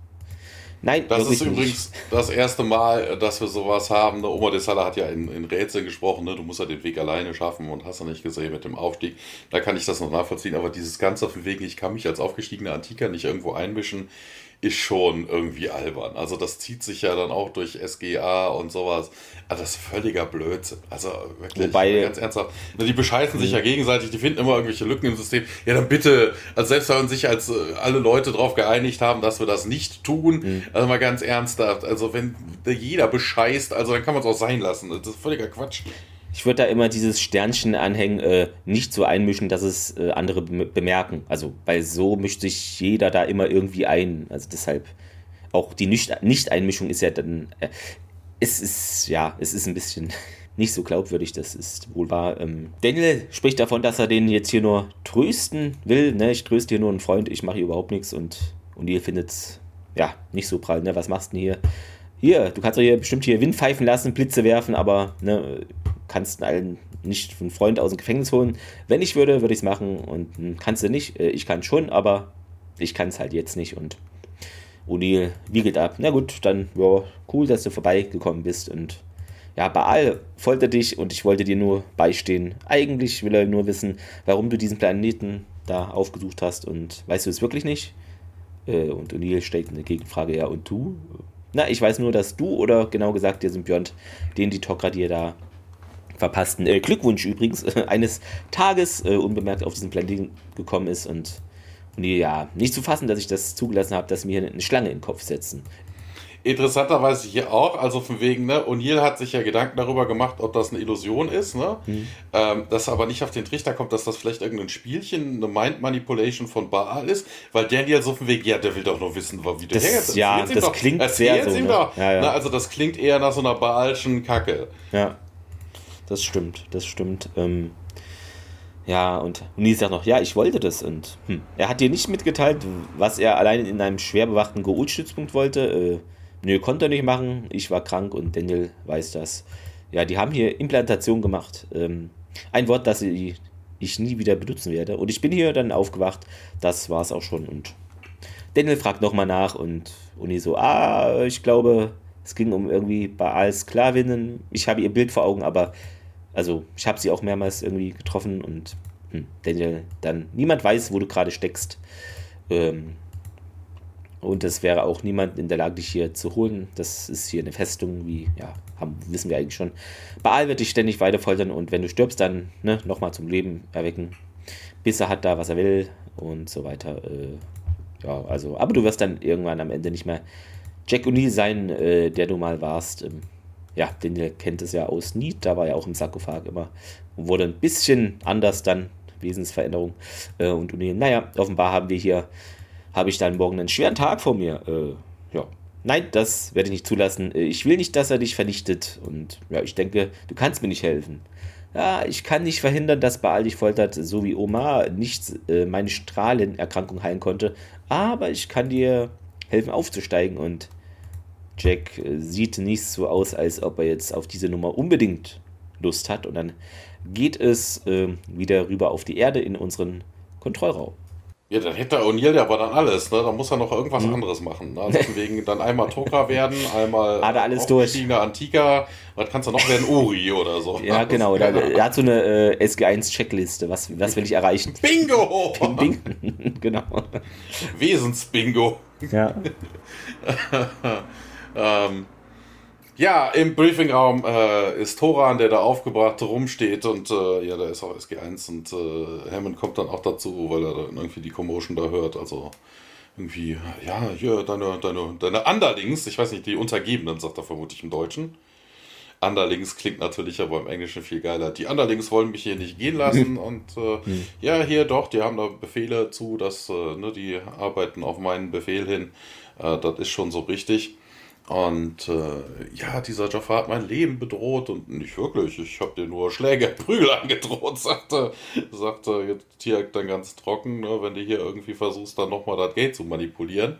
Nein, das ist übrigens nicht. das erste Mal, dass wir sowas haben. Ne? Oma de Sala hat ja in, in Rätseln gesprochen, ne? du musst ja den Weg alleine schaffen und hast ja nicht gesehen mit dem Aufstieg. Da kann ich das noch nachvollziehen, aber dieses Ganze auf dem Weg, ich kann mich als aufgestiegener Antiker nicht irgendwo einmischen ist schon irgendwie albern. Also das zieht sich ja dann auch durch SGA und sowas. Also das ist völliger Blödsinn. Also wirklich Wobei, ganz ernsthaft. Die bescheißen sich ja mhm. gegenseitig, die finden immer irgendwelche Lücken im System. Ja, dann bitte, also selbst wenn sich als äh, alle Leute darauf geeinigt haben, dass wir das nicht tun, mhm. also mal ganz ernsthaft, also wenn jeder bescheißt, also dann kann man es auch sein lassen. Das ist völliger Quatsch ich würde da immer dieses Sternchen anhängen, äh, nicht so einmischen, dass es äh, andere bemerken. Also, weil so mischt sich jeder da immer irgendwie ein. Also deshalb auch die Nicht-Einmischung ist ja dann, äh, es ist, ja, es ist ein bisschen nicht so glaubwürdig, das ist wohl wahr. Ähm, Daniel spricht davon, dass er den jetzt hier nur trösten will. Ne? Ich tröste hier nur einen Freund, ich mache hier überhaupt nichts und, und ihr findet es, ja, nicht so prall. Ne? Was machst du denn hier? Hier, du kannst doch hier bestimmt hier Wind pfeifen lassen, Blitze werfen, aber ne, kannst allen nicht einen Freund aus dem Gefängnis holen. Wenn ich würde, würde ich es machen und hm, kannst du nicht. Äh, ich kann schon, aber ich kann es halt jetzt nicht und O'Neill wiegelt ab. Na gut, dann, ja, cool, dass du vorbeigekommen bist und ja, Baal foltert dich und ich wollte dir nur beistehen. Eigentlich will er nur wissen, warum du diesen Planeten da aufgesucht hast und weißt du es wirklich nicht? Äh, und O'Neill stellt eine Gegenfrage, ja, und du? Na, ich weiß nur, dass du oder genau gesagt der Symbiont, den die Tok'ra dir da verpassten äh, Glückwunsch übrigens äh, eines Tages äh, unbemerkt auf diesen Planeten gekommen ist und, und ja, nicht zu fassen, dass ich das zugelassen habe, dass mir eine Schlange in den Kopf setzen. Interessanterweise hier auch, also von wegen, ne, O'Neill hat sich ja Gedanken darüber gemacht, ob das eine Illusion ist, ne? Mhm. Ähm, dass aber nicht auf den Trichter kommt, dass das vielleicht irgendein Spielchen, eine Mind Manipulation von Baal ist, weil Daniel so von Wegen, ja, der will doch nur wissen, wie der das, Ja, das doch, klingt sehr so. Ne? Doch, ja, ja. Ne, also das klingt eher nach so einer Baalschen Kacke. Ja das stimmt, das stimmt. Ähm, ja, und Nils sagt noch, ja, ich wollte das. Und hm, er hat dir nicht mitgeteilt, was er allein in einem schwer bewachten Geold-Stützpunkt wollte. Äh, nö, konnte er nicht machen. Ich war krank und Daniel weiß das. Ja, die haben hier Implantation gemacht. Ähm, ein Wort, das ich, ich nie wieder benutzen werde. Und ich bin hier dann aufgewacht. Das war es auch schon. Und Daniel fragt nochmal nach und Uni so, ah, ich glaube, es ging um irgendwie Baals Sklavinnen. Ich habe ihr Bild vor Augen, aber also ich habe sie auch mehrmals irgendwie getroffen und hm, Daniel, dann niemand weiß, wo du gerade steckst. Ähm, und es wäre auch niemand in der Lage, dich hier zu holen. Das ist hier eine Festung, wie, ja, haben, wissen wir eigentlich schon. Baal wird dich ständig weiter foltern und wenn du stirbst, dann ne, nochmal zum Leben erwecken. Bis er hat da, was er will und so weiter. Äh, ja, also, aber du wirst dann irgendwann am Ende nicht mehr Jack O'Neill sein, äh, der du mal warst. Ähm, ja, den kennt es ja aus Need, da war ja auch im Sarkophag immer. Und wurde ein bisschen anders dann, Wesensveränderung. Äh, und O'Neill, naja, offenbar haben wir hier, habe ich dann morgen einen schweren Tag vor mir. Äh, ja. Nein, das werde ich nicht zulassen. Äh, ich will nicht, dass er dich vernichtet. Und ja, ich denke, du kannst mir nicht helfen. Ja, ich kann nicht verhindern, dass Baal dich foltert, so wie Omar nicht äh, meine Strahlenerkrankung heilen konnte. Aber ich kann dir helfen aufzusteigen und Jack äh, sieht nicht so aus, als ob er jetzt auf diese Nummer unbedingt Lust hat. Und dann geht es äh, wieder rüber auf die Erde in unseren Kontrollraum. Ja, dann hätte O'Neill ja aber dann alles, ne? Dann muss er noch irgendwas mhm. anderes machen. Ne? Also wegen dann einmal Toka werden, einmal hat er alles durch. Antika, was kannst du noch werden? Uri oder so. Ja, genau. Da, er hat so eine äh, SG1-Checkliste. Was, was will ich erreichen? Bingo! Bing, genau. Wesensbingo. Ja. ähm, ja, im Briefingraum äh, ist Toran, der da aufgebracht rumsteht und äh, ja, da ist auch SG1 und äh, Hammond kommt dann auch dazu, weil er dann irgendwie die Commotion da hört. Also irgendwie, ja, hier, deine, deine, deine Underlings, ich weiß nicht, die Untergebenen, sagt er vermutlich im Deutschen. Underlings klingt natürlich aber im Englischen viel geiler. Die Underlings wollen mich hier nicht gehen lassen und äh, ja, hier doch, die haben da Befehle zu, dass äh, ne, die arbeiten auf meinen Befehl hin. Äh, das ist schon so richtig. Und äh, ja, dieser Jafar hat mein Leben bedroht und nicht wirklich. Ich habe dir nur Schläge, Prügel angedroht, sagte, sagte hier dann ganz trocken, ne, wenn du hier irgendwie versuchst, dann nochmal das Geld zu manipulieren.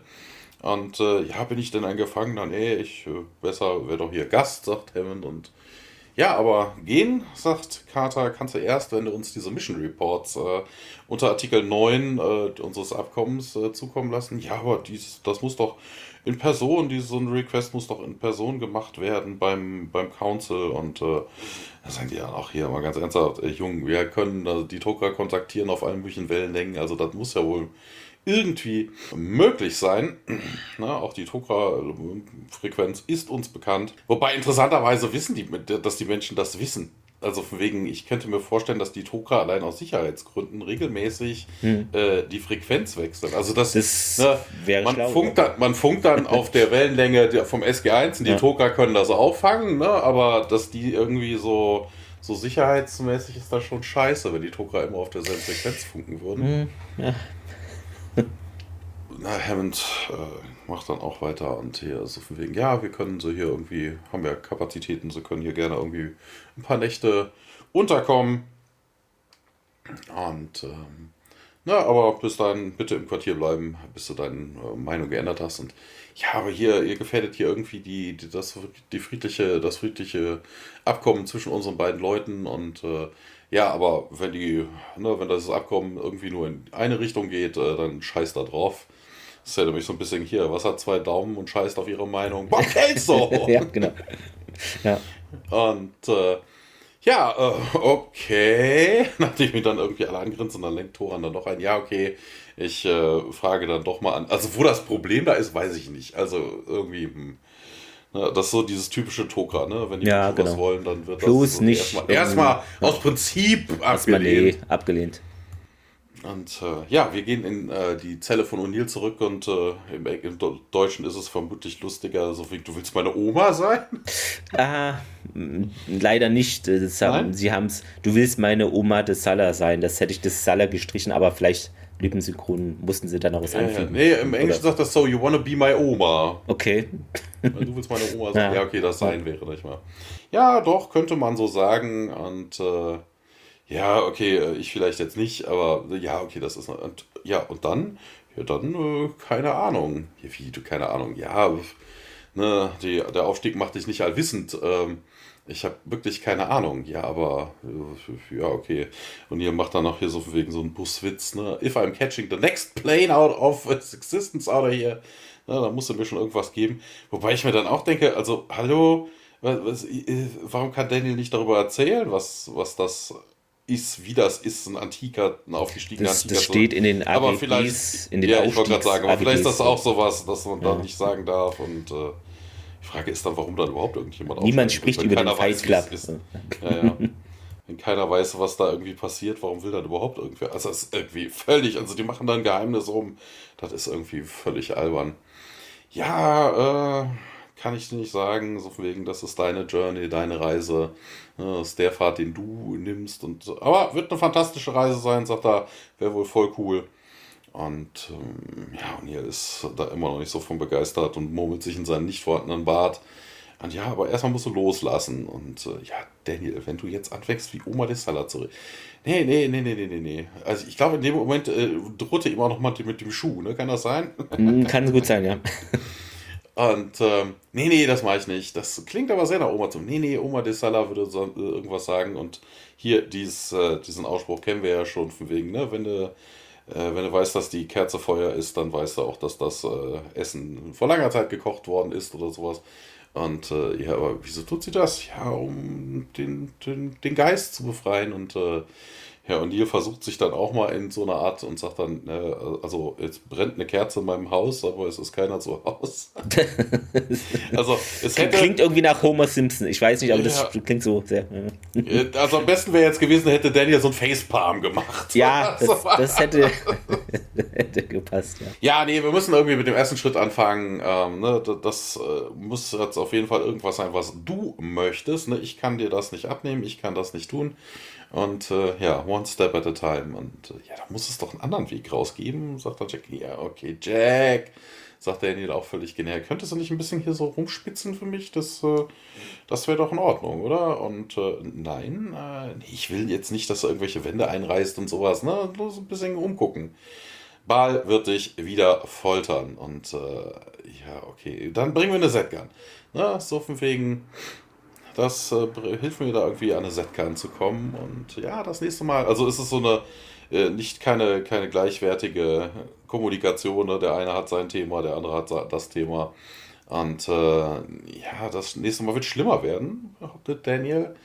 Und äh, ja, bin ich denn ein Gefangener? Nee, ich äh, besser wäre doch hier Gast, sagt Hammond. Und ja, aber gehen, sagt Carter, kannst du erst, wenn du uns diese Mission Reports äh, unter Artikel 9 äh, unseres Abkommens äh, zukommen lassen. Ja, aber dies, das muss doch in Person, diese, so ein Request muss doch in Person gemacht werden beim, beim Council und äh, da sagen die ja auch hier mal ganz ernsthaft, äh, Jung, wir können also die Drucker kontaktieren auf allen möglichen Wellenlängen, also das muss ja wohl irgendwie möglich sein. Na, auch die Druckerfrequenz ist uns bekannt. Wobei interessanterweise wissen die, dass die Menschen das wissen also von wegen, ich könnte mir vorstellen, dass die Toka allein aus Sicherheitsgründen regelmäßig hm. äh, die Frequenz wechseln. Also das, das ne, wäre man, schlau, funkt dann, man funkt dann auf der Wellenlänge vom SG1 und die ja. Toka können das auffangen, ne? aber dass die irgendwie so, so sicherheitsmäßig ist das schon scheiße, wenn die Toka immer auf derselben Frequenz funken würden. Hm. Ja. Na, Hammond äh, macht dann auch weiter und hier so von wegen, ja, wir können so hier irgendwie, haben ja Kapazitäten, sie können hier gerne irgendwie ein paar Nächte unterkommen. Und ähm, na, aber bis dann bitte im Quartier bleiben, bis du deine äh, Meinung geändert hast. Und ja, aber hier, ihr gefährdet hier irgendwie die, die, das, die friedliche, das friedliche Abkommen zwischen unseren beiden Leuten und äh, ja, aber wenn die, ne, wenn das Abkommen irgendwie nur in eine Richtung geht, äh, dann scheiß da drauf. Das ist ja nämlich so ein bisschen hier, was hat zwei Daumen und scheißt auf ihre Meinung. Boah, so! ja, genau. Ja. Und äh, ja, äh, okay. Nachdem ich mich dann irgendwie alle angrinsen, dann lenkt Thoran dann noch ein, ja, okay, ich äh, frage dann doch mal an. Also, wo das Problem da ist, weiß ich nicht. Also, irgendwie, hm. Ne, das ist so dieses typische Toka, ne? Wenn die ja, genau. was wollen, dann wird Plus das nicht erstmal, erstmal aus Prinzip abgelehnt. Nee, abgelehnt. Und äh, ja, wir gehen in äh, die Zelle von O'Neill zurück und äh, im, im, Deutschen ist es vermutlich lustiger, so wie du willst meine Oma sein? Ah, leider nicht. Haben, sie haben es, du willst meine Oma de Salah sein. Das hätte ich des Salah gestrichen, aber vielleicht lippensynchron mussten sie da noch was anfügen. Ja, nee, im Englischen sagt das so, you wanna be my Oma. Okay. Du willst meine Oma sein. Ja, ja okay, das sein wäre nicht mal. Ja, doch, könnte man so sagen. Und äh, ja, okay, äh, ich vielleicht jetzt nicht, aber ja, okay, das ist. Und, ja, und dann? Ja, dann, äh, keine Ahnung. Ja, wie, du, keine Ahnung. Ja, ne, die, der Aufstieg macht dich nicht allwissend. Ähm, ich habe wirklich keine Ahnung. Ja, aber äh, ja, okay. Und ihr macht dann noch hier so wegen so einen Buswitz, ne? If I'm catching the next plane out of its existence out of here, ne, da musst du mir schon irgendwas geben. Wobei ich mir dann auch denke, also, hallo, was, was, warum kann Daniel nicht darüber erzählen, was, was das ist, wie das ist, ein antiker, ein aufgestiegener das, Antiker. Das steht in den AGBs, aber vielleicht, in den Ja, ich wollte gerade sagen, aber vielleicht ist das auch sowas, dass man ja. da nicht sagen darf und äh, die Frage ist dann, warum dann überhaupt irgendjemand Niemand spricht über den Fight Club. Ist, ja, ja. Wenn keiner weiß, was da irgendwie passiert, warum will dann überhaupt irgendwer? Also, das ist irgendwie völlig, also die machen da ein Geheimnis um. Das ist irgendwie völlig albern. Ja, äh, kann ich nicht sagen, so wegen, das ist deine Journey, deine Reise. Das ist der Pfad, den du nimmst. Und, aber wird eine fantastische Reise sein, sagt er, wäre wohl voll cool. Und ähm, ja, und hier ist da immer noch nicht so von begeistert und murmelt sich in seinen nicht vorhandenen Bart. Und ja, aber erstmal musst du loslassen. Und äh, ja, Daniel, wenn du jetzt anfängst, wie Oma des Salat zurück. Nee, nee, nee, nee, nee, nee. Also ich glaube, in dem Moment äh, drohte ihm auch noch mal mit dem Schuh, ne? Kann das sein? Hm, kann gut sein, ja. Und ähm, nee, nee, das mache ich nicht. Das klingt aber sehr nach Oma zu. Nee, nee, Oma de Salah würde so, äh, irgendwas sagen. Und hier, dies, äh, diesen Ausspruch kennen wir ja schon von wegen, ne? Wenn du, äh, wenn du weißt, dass die Kerze Feuer ist, dann weißt du auch, dass das äh, Essen vor langer Zeit gekocht worden ist oder sowas. Und äh, ja, aber wieso tut sie das? Ja, um den, den, den Geist zu befreien und äh, ja, und Neil versucht sich dann auch mal in so einer Art und sagt dann, ne, also jetzt brennt eine Kerze in meinem Haus, aber es ist keiner zu Hause. also es hätte, klingt irgendwie nach Homer Simpson. Ich weiß nicht, aber das klingt so sehr. Ja. Also am besten wäre jetzt gewesen, hätte Daniel so ein Facepalm gemacht. Ja, das, das hätte. hätte gepasst, ja. Ja, nee, wir müssen irgendwie mit dem ersten Schritt anfangen. Ähm, ne, das, das äh, muss jetzt auf jeden Fall irgendwas sein, was du möchtest. Ne? Ich kann dir das nicht abnehmen, ich kann das nicht tun. Und äh, ja, one step at a time. Und äh, ja, da muss es doch einen anderen Weg rausgeben, sagt dann Jack. Ja, okay, Jack sagt Daniel auch völlig genial. Könntest du nicht ein bisschen hier so rumspitzen für mich? Das, äh, das wäre doch in Ordnung, oder? Und äh, nein, äh, ich will jetzt nicht, dass er irgendwelche Wände einreißt und sowas. Ne? Bloß ein bisschen umgucken. Baal wird dich wieder foltern. Und äh, ja, okay, dann bringen wir eine Setgun. Ne? So von wegen, das äh, hilft mir da irgendwie an eine Setgun zu kommen. Und ja, das nächste Mal, also ist es so eine äh, nicht keine, keine gleichwertige Kommunikation. Ne? Der eine hat sein Thema, der andere hat das Thema. Und äh, ja, das nächste Mal wird schlimmer werden, behauptet Daniel.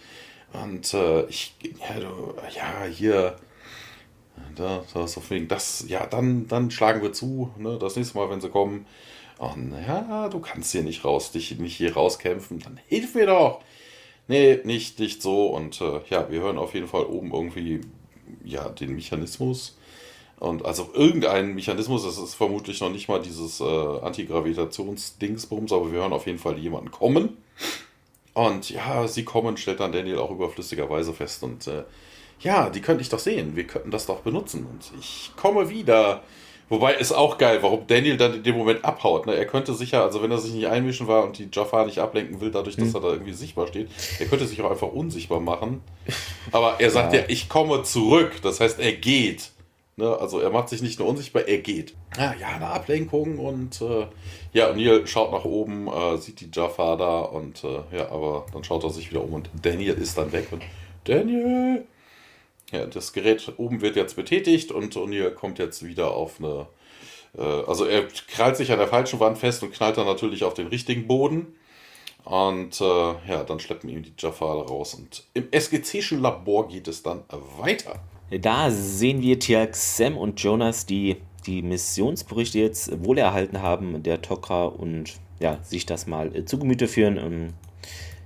Und äh, ich, ja, du, ja, hier, da, das auf wegen, das, ja, dann, dann schlagen wir zu, ne, das nächste Mal, wenn sie kommen. Und ja, du kannst hier nicht raus, dich nicht hier rauskämpfen, dann hilf mir doch. Nee, nicht, nicht so. Und äh, ja, wir hören auf jeden Fall oben irgendwie ja, den Mechanismus. Und also irgendein Mechanismus, das ist vermutlich noch nicht mal dieses äh, Antigravitationsdingsbums, aber wir hören auf jeden Fall jemanden kommen. Und ja, sie kommen, stellt dann Daniel auch überflüssigerweise fest. Und äh, ja, die könnte ich doch sehen. Wir könnten das doch benutzen. Und ich komme wieder. Wobei ist auch geil, warum Daniel dann in dem Moment abhaut. Ne? Er könnte sicher, also wenn er sich nicht einmischen war und die Jafar nicht ablenken will, dadurch, dass hm. er da irgendwie sichtbar steht, er könnte sich auch einfach unsichtbar machen. Aber er sagt ja, ja ich komme zurück. Das heißt, er geht. Ne? Also er macht sich nicht nur unsichtbar, er geht. Ja, ja eine Ablenkung und äh, ja, Neil schaut nach oben, äh, sieht die Jafar da und äh, ja, aber dann schaut er sich wieder um und Daniel ist dann weg und Daniel! Ja, das Gerät oben wird jetzt betätigt und O'Neill kommt jetzt wieder auf eine. Äh, also er krallt sich an der falschen Wand fest und knallt dann natürlich auf den richtigen Boden. Und äh, ja, dann schleppen ihm die Jafar raus. Und im SGC'schen Labor geht es dann weiter. Da sehen wir Tiak, Sam und Jonas, die die Missionsberichte jetzt wohl erhalten haben, der Tokra und ja, sich das mal äh, zu Gemüte führen. Ähm,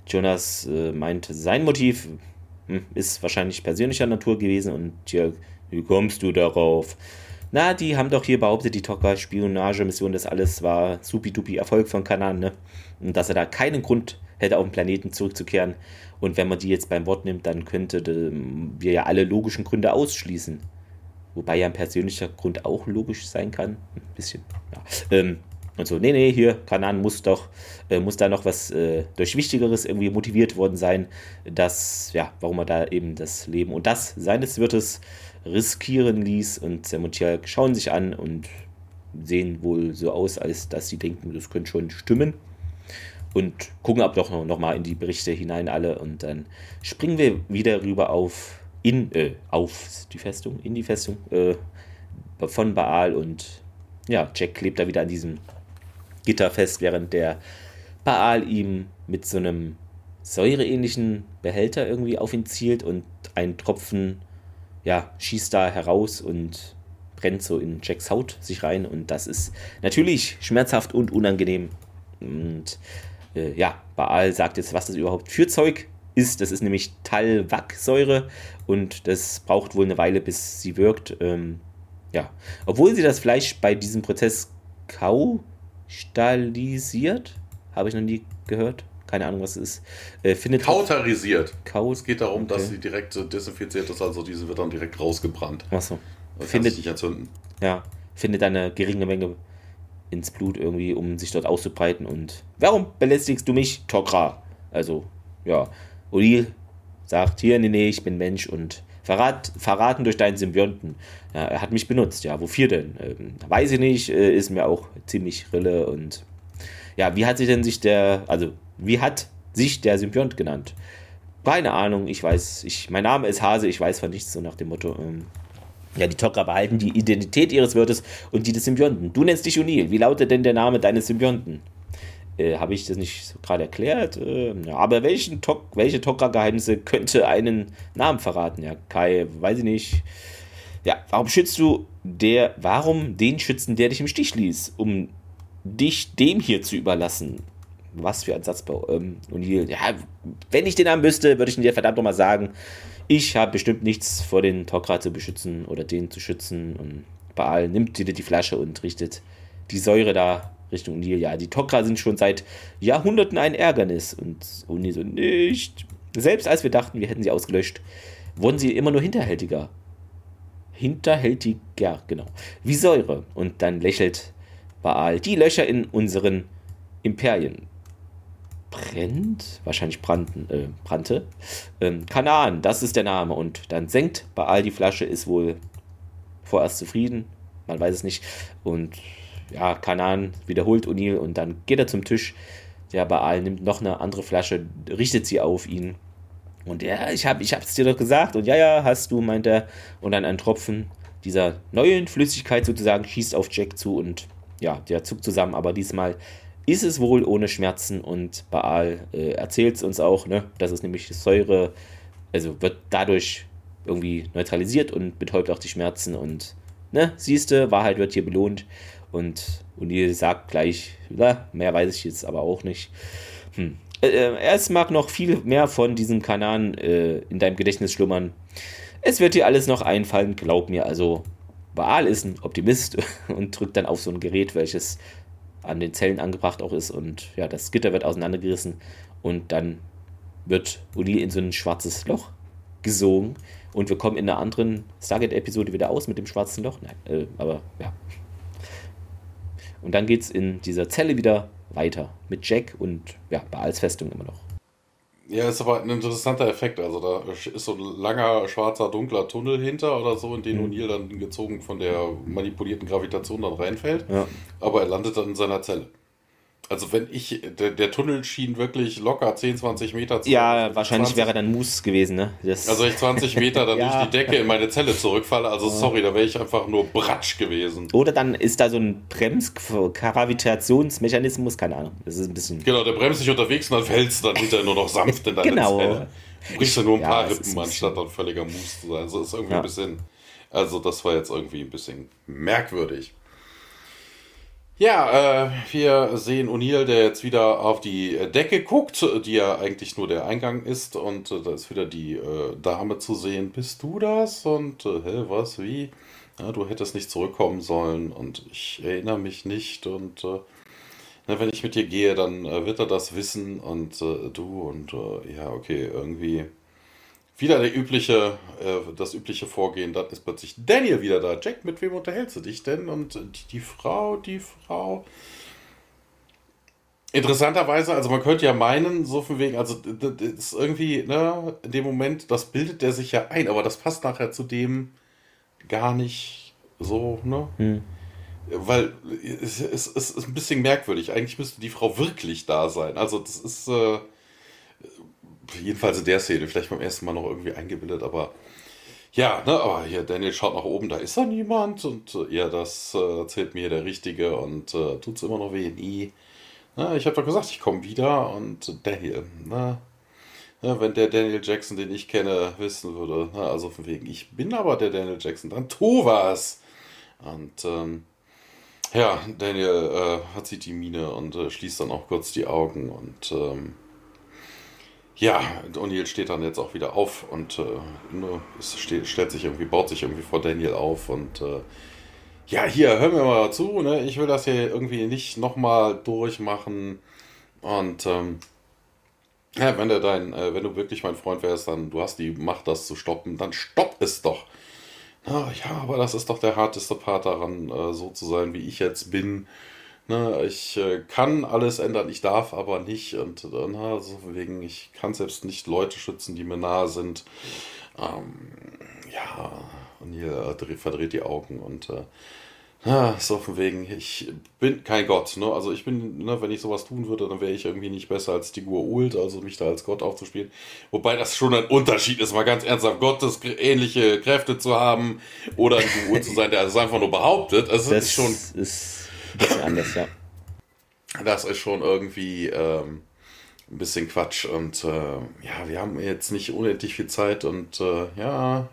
Jonas äh, meint, sein Motiv ist wahrscheinlich persönlicher Natur gewesen und hier, wie kommst du darauf? Na, die haben doch hier behauptet, die Tocker-Spionage-Mission, das alles war supi-dupi Erfolg von Kanan, ne? Und dass er da keinen Grund hätte, auf den Planeten zurückzukehren. Und wenn man die jetzt beim Wort nimmt, dann könnte wir ja alle logischen Gründe ausschließen. Wobei ja ein persönlicher Grund auch logisch sein kann. Ein bisschen, ja. Ähm, und so, nee, nee, hier, Kanan muss doch, äh, muss da noch was äh, durch Wichtigeres irgendwie motiviert worden sein, dass, ja, warum er da eben das Leben und das seines Wirtes riskieren ließ. Und Sam und Tia schauen sich an und sehen wohl so aus, als dass sie denken, das könnte schon stimmen. Und gucken aber doch noch, noch mal in die Berichte hinein alle. Und dann springen wir wieder rüber auf, in, äh, auf die Festung, in die Festung äh, von Baal und ja, Jack klebt da wieder an diesem Gitter fest, während der Baal ihm mit so einem säureähnlichen Behälter irgendwie auf ihn zielt und ein Tropfen ja, schießt da heraus und brennt so in Jacks Haut sich rein und das ist natürlich schmerzhaft und unangenehm. Und äh, ja, Baal sagt jetzt, was das überhaupt für Zeug ist. Das ist nämlich Talwak-Säure und das braucht wohl eine Weile, bis sie wirkt. Ähm, ja, obwohl sie das Fleisch bei diesem Prozess kau Stalisiert? Habe ich noch nie gehört. Keine Ahnung, was es ist. Äh, findet Kauterisiert. Kau es geht darum, okay. dass sie direkt desinfiziert ist, also diese wird dann direkt rausgebrannt. Achso. Findet sich entzünden. Ja, findet eine geringe Menge ins Blut irgendwie, um sich dort auszubreiten. Und warum belästigst du mich, Tokra? Also, ja. Odil sagt, hier, nee, nee, ich bin Mensch und Verrat, verraten durch deinen Symbionten. Ja, er hat mich benutzt, ja, wofür denn? Ähm, weiß ich nicht, äh, ist mir auch ziemlich Rille und ja, wie hat sich denn sich der, also wie hat sich der Symbiont genannt? Keine Ahnung, ich weiß, ich, mein Name ist Hase, ich weiß von nichts, so nach dem Motto. Ähm, ja, die Tok'ra behalten die Identität ihres Wirtes und die des Symbionten. Du nennst dich Unil. Wie lautet denn der Name deines Symbionten? Äh, Habe ich das nicht gerade erklärt? Äh, ja, aber welchen Tok welche Tok'ra-Geheimnisse könnte einen Namen verraten? Ja, Kai, weiß ich nicht. Ja, warum schützt du der, warum den schützen, der dich im Stich ließ, um dich dem hier zu überlassen? Was für ein Satzbau. Ähm, und hier, ja, wenn ich den Namen wüsste, würde ich dir verdammt nochmal sagen, ich habe bestimmt nichts vor den Tok'ra zu beschützen oder den zu schützen. Und Baal nimmt wieder die Flasche und richtet die Säure da Richtung O'Neill. Ja, die Tok'ra sind schon seit Jahrhunderten ein Ärgernis. Und O'Neill so, nicht. Selbst als wir dachten, wir hätten sie ausgelöscht, wurden sie immer nur hinterhältiger. Hinterhältiger, genau. Wie Säure. Und dann lächelt Baal die Löcher in unseren Imperien. Brennt? Wahrscheinlich brannten, äh, brannte. Ähm, Kanaan, das ist der Name. Und dann senkt Baal die Flasche, ist wohl vorerst zufrieden. Man weiß es nicht. Und ja, Kanan wiederholt O'Neill und dann geht er zum Tisch. Der Baal nimmt noch eine andere Flasche, richtet sie auf ihn. Und ja, ich habe ich hab's dir doch gesagt. Und ja, ja, hast du, meint er. Und dann ein Tropfen dieser neuen Flüssigkeit sozusagen schießt auf Jack zu und ja, der zuckt zusammen. Aber diesmal ist es wohl ohne Schmerzen und Baal äh, erzählt es uns auch, ne, dass es nämlich Säure, also wird dadurch irgendwie neutralisiert und betäubt auch die Schmerzen und ne, siehste, Wahrheit wird hier belohnt und O'Neill sagt gleich, na, mehr weiß ich jetzt aber auch nicht. Hm. Äh, äh es mag noch viel mehr von diesem Kanan äh, in deinem Gedächtnis schlummern. Es wird dir alles noch einfallen, glaub mir. Also, Baal ist ein Optimist und drückt dann auf so ein Gerät, welches an den Zellen angebracht auch ist. Und ja, das Gitter wird auseinandergerissen und dann wird O'Neill in so ein schwarzes Loch gesogen. Und wir kommen in einer anderen Stargate-Episode wieder aus mit dem schwarzen Loch. Nein, äh, aber ja. Und dann geht es in dieser Zelle wieder weiter mit Jack und ja, Baals Festung immer noch. Ja, ist aber ein interessanter Effekt. Also da ist so ein langer, schwarzer, dunkler Tunnel hinter oder so, in den mhm. O'Neill dann gezogen von der manipulierten Gravitation dann reinfällt. Ja. Aber er landet dann in seiner Zelle. Also wenn ich, der, der, Tunnel schien wirklich locker 10, 20 Meter zu Ja, wahrscheinlich 20, wäre dann Mus gewesen, ne? Das also ich 20 Meter dann ja. durch die Decke in meine Zelle zurückfalle, also sorry, da wäre ich einfach nur bratsch gewesen. Oder dann ist da so ein Bremsgravitationsmechanismus, keine Ahnung, das ist ein bisschen... Genau, der bremst sich unterwegs und dann fällst du dann hinterher nur noch sanft in deine genau. Zelle. Du brichst ja nur ein ja, paar Rippen, anstatt dann völliger Mus zu sein. Also ist irgendwie ja. ein bisschen... Also das war jetzt irgendwie ein bisschen merkwürdig. Ja, äh, wir sehen O'Neill, der jetzt wieder auf die Decke guckt, die ja eigentlich nur der Eingang ist. Und äh, da ist wieder die äh, Dame zu sehen. Bist du das? Und äh, hä, was, wie? Ja, du hättest nicht zurückkommen sollen und ich erinnere mich nicht. Und äh, na, wenn ich mit dir gehe, dann äh, wird er das wissen und du und ja, okay, irgendwie wieder der übliche, äh, das übliche Vorgehen. Dann ist plötzlich Daniel wieder da. Jack, mit wem unterhältst du dich denn? Und die, die Frau, die Frau. Interessanterweise, also man könnte ja meinen, so von wegen, also das ist irgendwie, ne, in dem Moment, das bildet der sich ja ein, aber das passt nachher zu dem gar nicht so, ne? Hm. Weil es, es, es, ist ein bisschen merkwürdig. Eigentlich müsste die Frau wirklich da sein. Also das ist, äh, jedenfalls in der Szene, vielleicht beim ersten Mal noch irgendwie eingebildet, aber ja, ne, aber hier, Daniel schaut nach oben, da ist da niemand und äh, ja, das äh, erzählt mir der Richtige und äh, tut es immer noch weh, nie. Na, ich habe doch gesagt, ich komme wieder und Daniel, ne, ne, wenn der Daniel Jackson, den ich kenne, wissen würde, ne, also von wegen, ich bin aber der Daniel Jackson, dann tu was. Und ähm, ja, Daniel äh, hat sich die Miene und äh, schließt dann auch kurz die Augen und ähm, ja, O'Neill steht dann jetzt auch wieder auf und äh, steht, stellt sich irgendwie, baut sich irgendwie vor Daniel auf und äh, ja, hier, hör mir mal zu, ne? Ich will das hier irgendwie nicht nochmal durchmachen. Und ähm, ja, wenn du dein, äh, wenn du wirklich mein Freund wärst, dann du hast die Macht, das zu stoppen, dann stopp es doch. Na, ja, aber das ist doch der harteste Part daran, äh, so zu sein, wie ich jetzt bin. Ne, ich äh, kann alles ändern, ich darf aber nicht. Und na, so wegen, ich kann selbst nicht Leute schützen, die mir nahe sind. Ähm, ja, und hier äh, verdreht die Augen und äh, so von wegen, ich bin kein Gott. Ne? Also ich bin, ne, wenn ich sowas tun würde, dann wäre ich irgendwie nicht besser als die Ult, also mich da als Gott aufzuspielen. Wobei das schon ein Unterschied ist, mal ganz ernsthaft, Gottes ähnliche Kräfte zu haben oder ein Ult zu sein, der es einfach nur behauptet. Also das, das ist schon. Ist bisschen anders, ja. Das ist schon irgendwie ähm, ein bisschen Quatsch. Und äh, ja, wir haben jetzt nicht unendlich viel Zeit und äh, ja.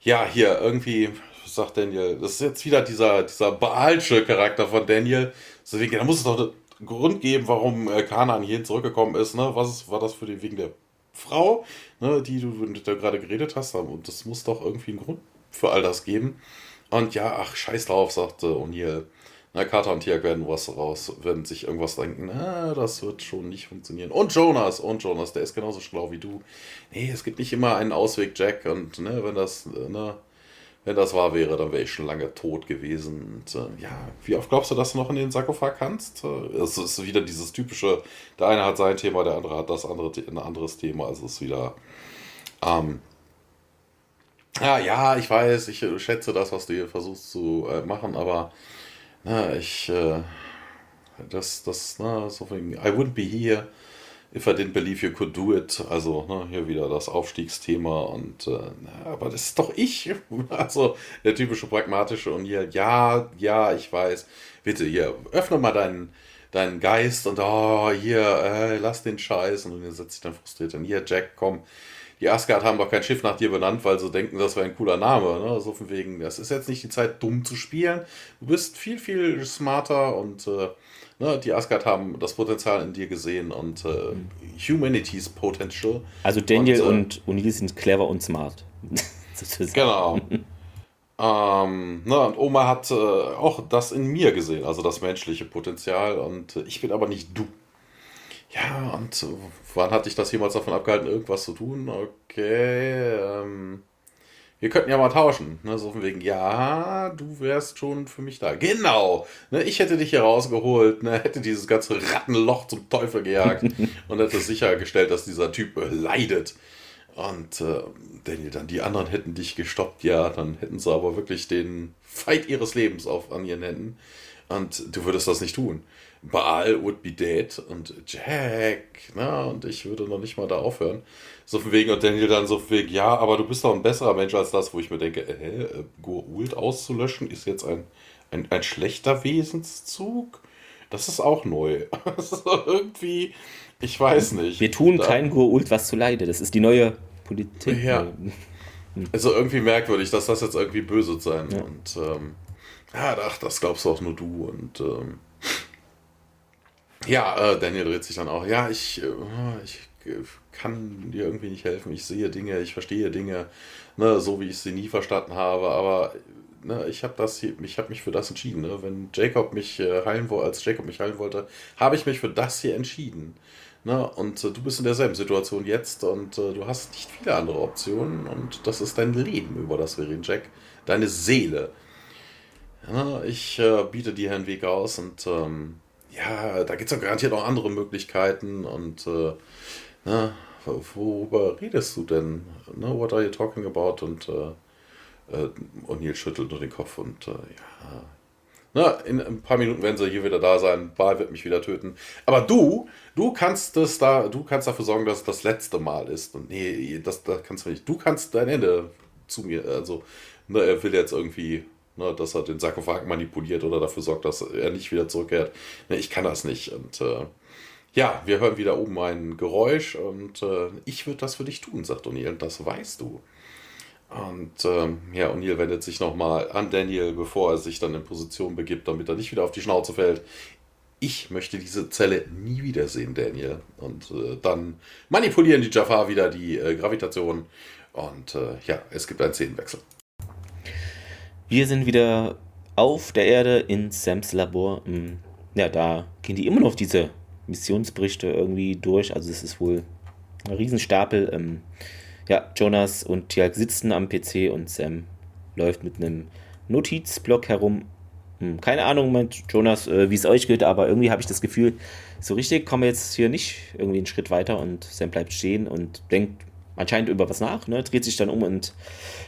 Ja, hier irgendwie sagt Daniel, das ist jetzt wieder dieser, dieser Baalsche Charakter von Daniel. Deswegen, da muss es doch einen Grund geben, warum äh, Kanan hierhin zurückgekommen ist. Ne? Was ist, war das für den wegen der Frau, ne, die du, du gerade geredet hast? Und das muss doch irgendwie einen Grund für all das geben. Und ja, ach, scheiß drauf, sagte O'Neill. Na, Carter und Tiag werden was raus, werden sich irgendwas denken, na, das wird schon nicht funktionieren. Und Jonas, und Jonas, der ist genauso schlau wie du. Nee, es gibt nicht immer einen Ausweg, Jack, und ne, wenn das, ne, wenn das wahr wäre, dann wäre ich schon lange tot gewesen. Und, äh, ja, wie oft glaubst du, dass du noch in den Sarkophag kannst? Es ist wieder dieses typische, der eine hat sein Thema, der andere hat das andere, ein anderes Thema. Also es ist wieder, ähm, ja, ja, ich weiß, ich schätze das, was du hier versuchst zu äh, machen, aber na, ich, äh, das, das, na, so wegen, I wouldn't be here if I didn't believe you could do it. Also, ne, hier wieder das Aufstiegsthema und, äh, na, aber das ist doch ich. Also, der typische pragmatische und hier, ja, ja, ich weiß. Bitte, hier, öffne mal deinen, deinen Geist und, oh, hier, äh, lass den Scheiß. Und dann setzt sich dann frustriert an, hier, Jack, komm, die Asgard haben doch kein Schiff nach dir benannt, weil sie denken, das wäre ein cooler Name. Ne? So von wegen, das ist jetzt nicht die Zeit, dumm zu spielen. Du bist viel, viel smarter und äh, ne, die Asgard haben das Potenzial in dir gesehen und äh, Humanity's Potential. Also Daniel und, äh, und O'Neill sind clever und smart. genau. Ähm, na, und Oma hat äh, auch das in mir gesehen, also das menschliche Potenzial. Und äh, ich bin aber nicht du. Ja, und wann hatte ich das jemals davon abgehalten, irgendwas zu tun? Okay, ähm, wir könnten ja mal tauschen. Ne? So von wegen, ja, du wärst schon für mich da. Genau. Ne? Ich hätte dich hier rausgeholt, ne? hätte dieses ganze Rattenloch zum Teufel gejagt und hätte sichergestellt, dass dieser Typ leidet. Und äh, Daniel, dann die anderen hätten dich gestoppt, ja, dann hätten sie aber wirklich den Fight ihres Lebens auf, an ihren Händen. Und du würdest das nicht tun. Baal would be dead und Jack, na, und ich würde noch nicht mal da aufhören. So von wegen, und Daniel dann so von wegen, ja, aber du bist doch ein besserer Mensch als das, wo ich mir denke, äh, hä, äh, Goa'uld auszulöschen ist jetzt ein, ein, ein schlechter Wesenszug? Das ist auch neu. Also irgendwie, ich weiß nicht. Wir tun da, kein Goa'uld was zu leide, das ist die neue Politik. Ja. Also irgendwie merkwürdig, dass das jetzt irgendwie böse sein. Ja. Und ähm, ja, ach, das glaubst du auch nur du. Und ähm, ja, äh, Daniel dreht sich dann auch. Ja, ich, äh, ich kann dir irgendwie nicht helfen. Ich sehe Dinge, ich verstehe Dinge, ne, so wie ich sie nie verstanden habe. Aber ne, ich habe das hier, ich habe mich für das entschieden. Ne? Wenn Jacob mich äh, heilen wollte, als Jacob mich heilen wollte, habe ich mich für das hier entschieden. Ne? Und äh, du bist in derselben Situation jetzt und äh, du hast nicht viele andere Optionen und das ist dein Leben, über das wir reden, Jack. Deine Seele. Ja, ich äh, biete dir einen Weg aus und ähm, ja, da gibt es doch garantiert auch andere Möglichkeiten und äh, na, worüber redest du denn? Na, what are you talking about? Und äh, äh, O'Neill schüttelt nur den Kopf und äh, ja. Na, in ein paar Minuten werden sie hier wieder da sein. Baal wird mich wieder töten. Aber du, du kannst das da, du kannst dafür sorgen, dass es das letzte Mal ist. Und nee, das, das kannst du nicht. Du kannst dein Ende zu mir, also, ne, er will jetzt irgendwie Ne, dass er den Sarkophag manipuliert oder dafür sorgt, dass er nicht wieder zurückkehrt. Ne, ich kann das nicht. Und äh, ja, wir hören wieder oben ein Geräusch und äh, ich würde das für dich tun, sagt O'Neill, das weißt du. Und ähm, ja, O'Neill wendet sich nochmal an Daniel, bevor er sich dann in Position begibt, damit er nicht wieder auf die Schnauze fällt. Ich möchte diese Zelle nie wiedersehen, Daniel. Und äh, dann manipulieren die Jafar wieder die äh, Gravitation. Und äh, ja, es gibt einen Szenenwechsel. Wir sind wieder auf der Erde in Sams Labor. Hm, ja, da gehen die immer noch diese Missionsberichte irgendwie durch. Also es ist wohl ein Riesenstapel. Ähm, ja, Jonas und Tialk sitzen am PC und Sam läuft mit einem Notizblock herum. Hm, keine Ahnung, meint Jonas, äh, wie es euch geht, aber irgendwie habe ich das Gefühl, so richtig kommen wir jetzt hier nicht irgendwie einen Schritt weiter und Sam bleibt stehen und denkt anscheinend über was nach, ne? dreht sich dann um und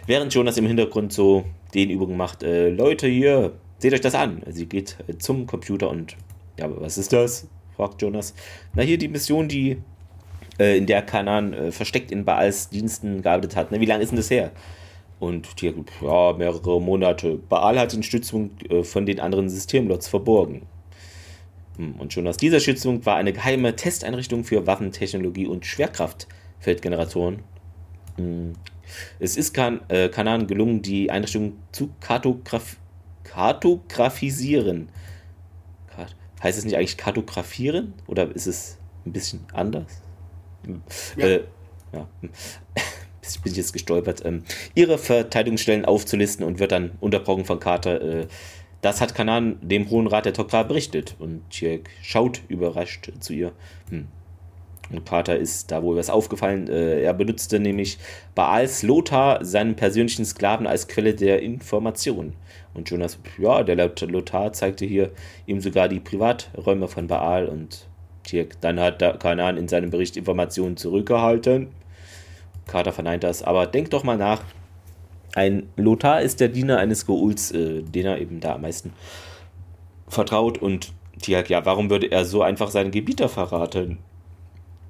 während Jonas im Hintergrund so den Übungen macht, äh, Leute hier, seht euch das an. Sie geht äh, zum Computer und, ja, was ist das? fragt Jonas. Na, hier die Mission, die äh, in der Kanan äh, versteckt in Baals Diensten gearbeitet hat. Ne? Wie lange ist denn das her? Und hier, ja, mehrere Monate. Baal hat den Stützpunkt äh, von den anderen Systemlots verborgen. Hm, und schon aus dieser Stützpunkt war eine geheime Testeinrichtung für Waffentechnologie und Schwerkraftfeldgeneratoren. Es ist kan äh, Kanan gelungen, die Einrichtung zu kartograf kartografisieren. Heißt es nicht eigentlich kartografieren? Oder ist es ein bisschen anders? Ja. Äh, ja. bin ich jetzt gestolpert, ähm, ihre Verteidigungsstellen aufzulisten und wird dann unterbrochen von Carter. Äh, das hat Kanan dem Hohen Rat der Tok'ra berichtet und Tjek schaut überrascht zu ihr. Hm. Und Carter ist da wohl was aufgefallen. Äh, er benutzte nämlich Baals Lothar, seinen persönlichen Sklaven, als Quelle der Information. Und Jonas, ja, der Lothar zeigte hier ihm sogar die Privaträume von Baal und Tjek. Dann hat Kanan in seinem Bericht Informationen zurückgehalten. Carter verneint das, aber denk doch mal nach. Ein Lothar ist der Diener eines Geuls, äh, den er eben da am meisten vertraut. Und Tiag, ja, warum würde er so einfach seinen Gebieter verraten?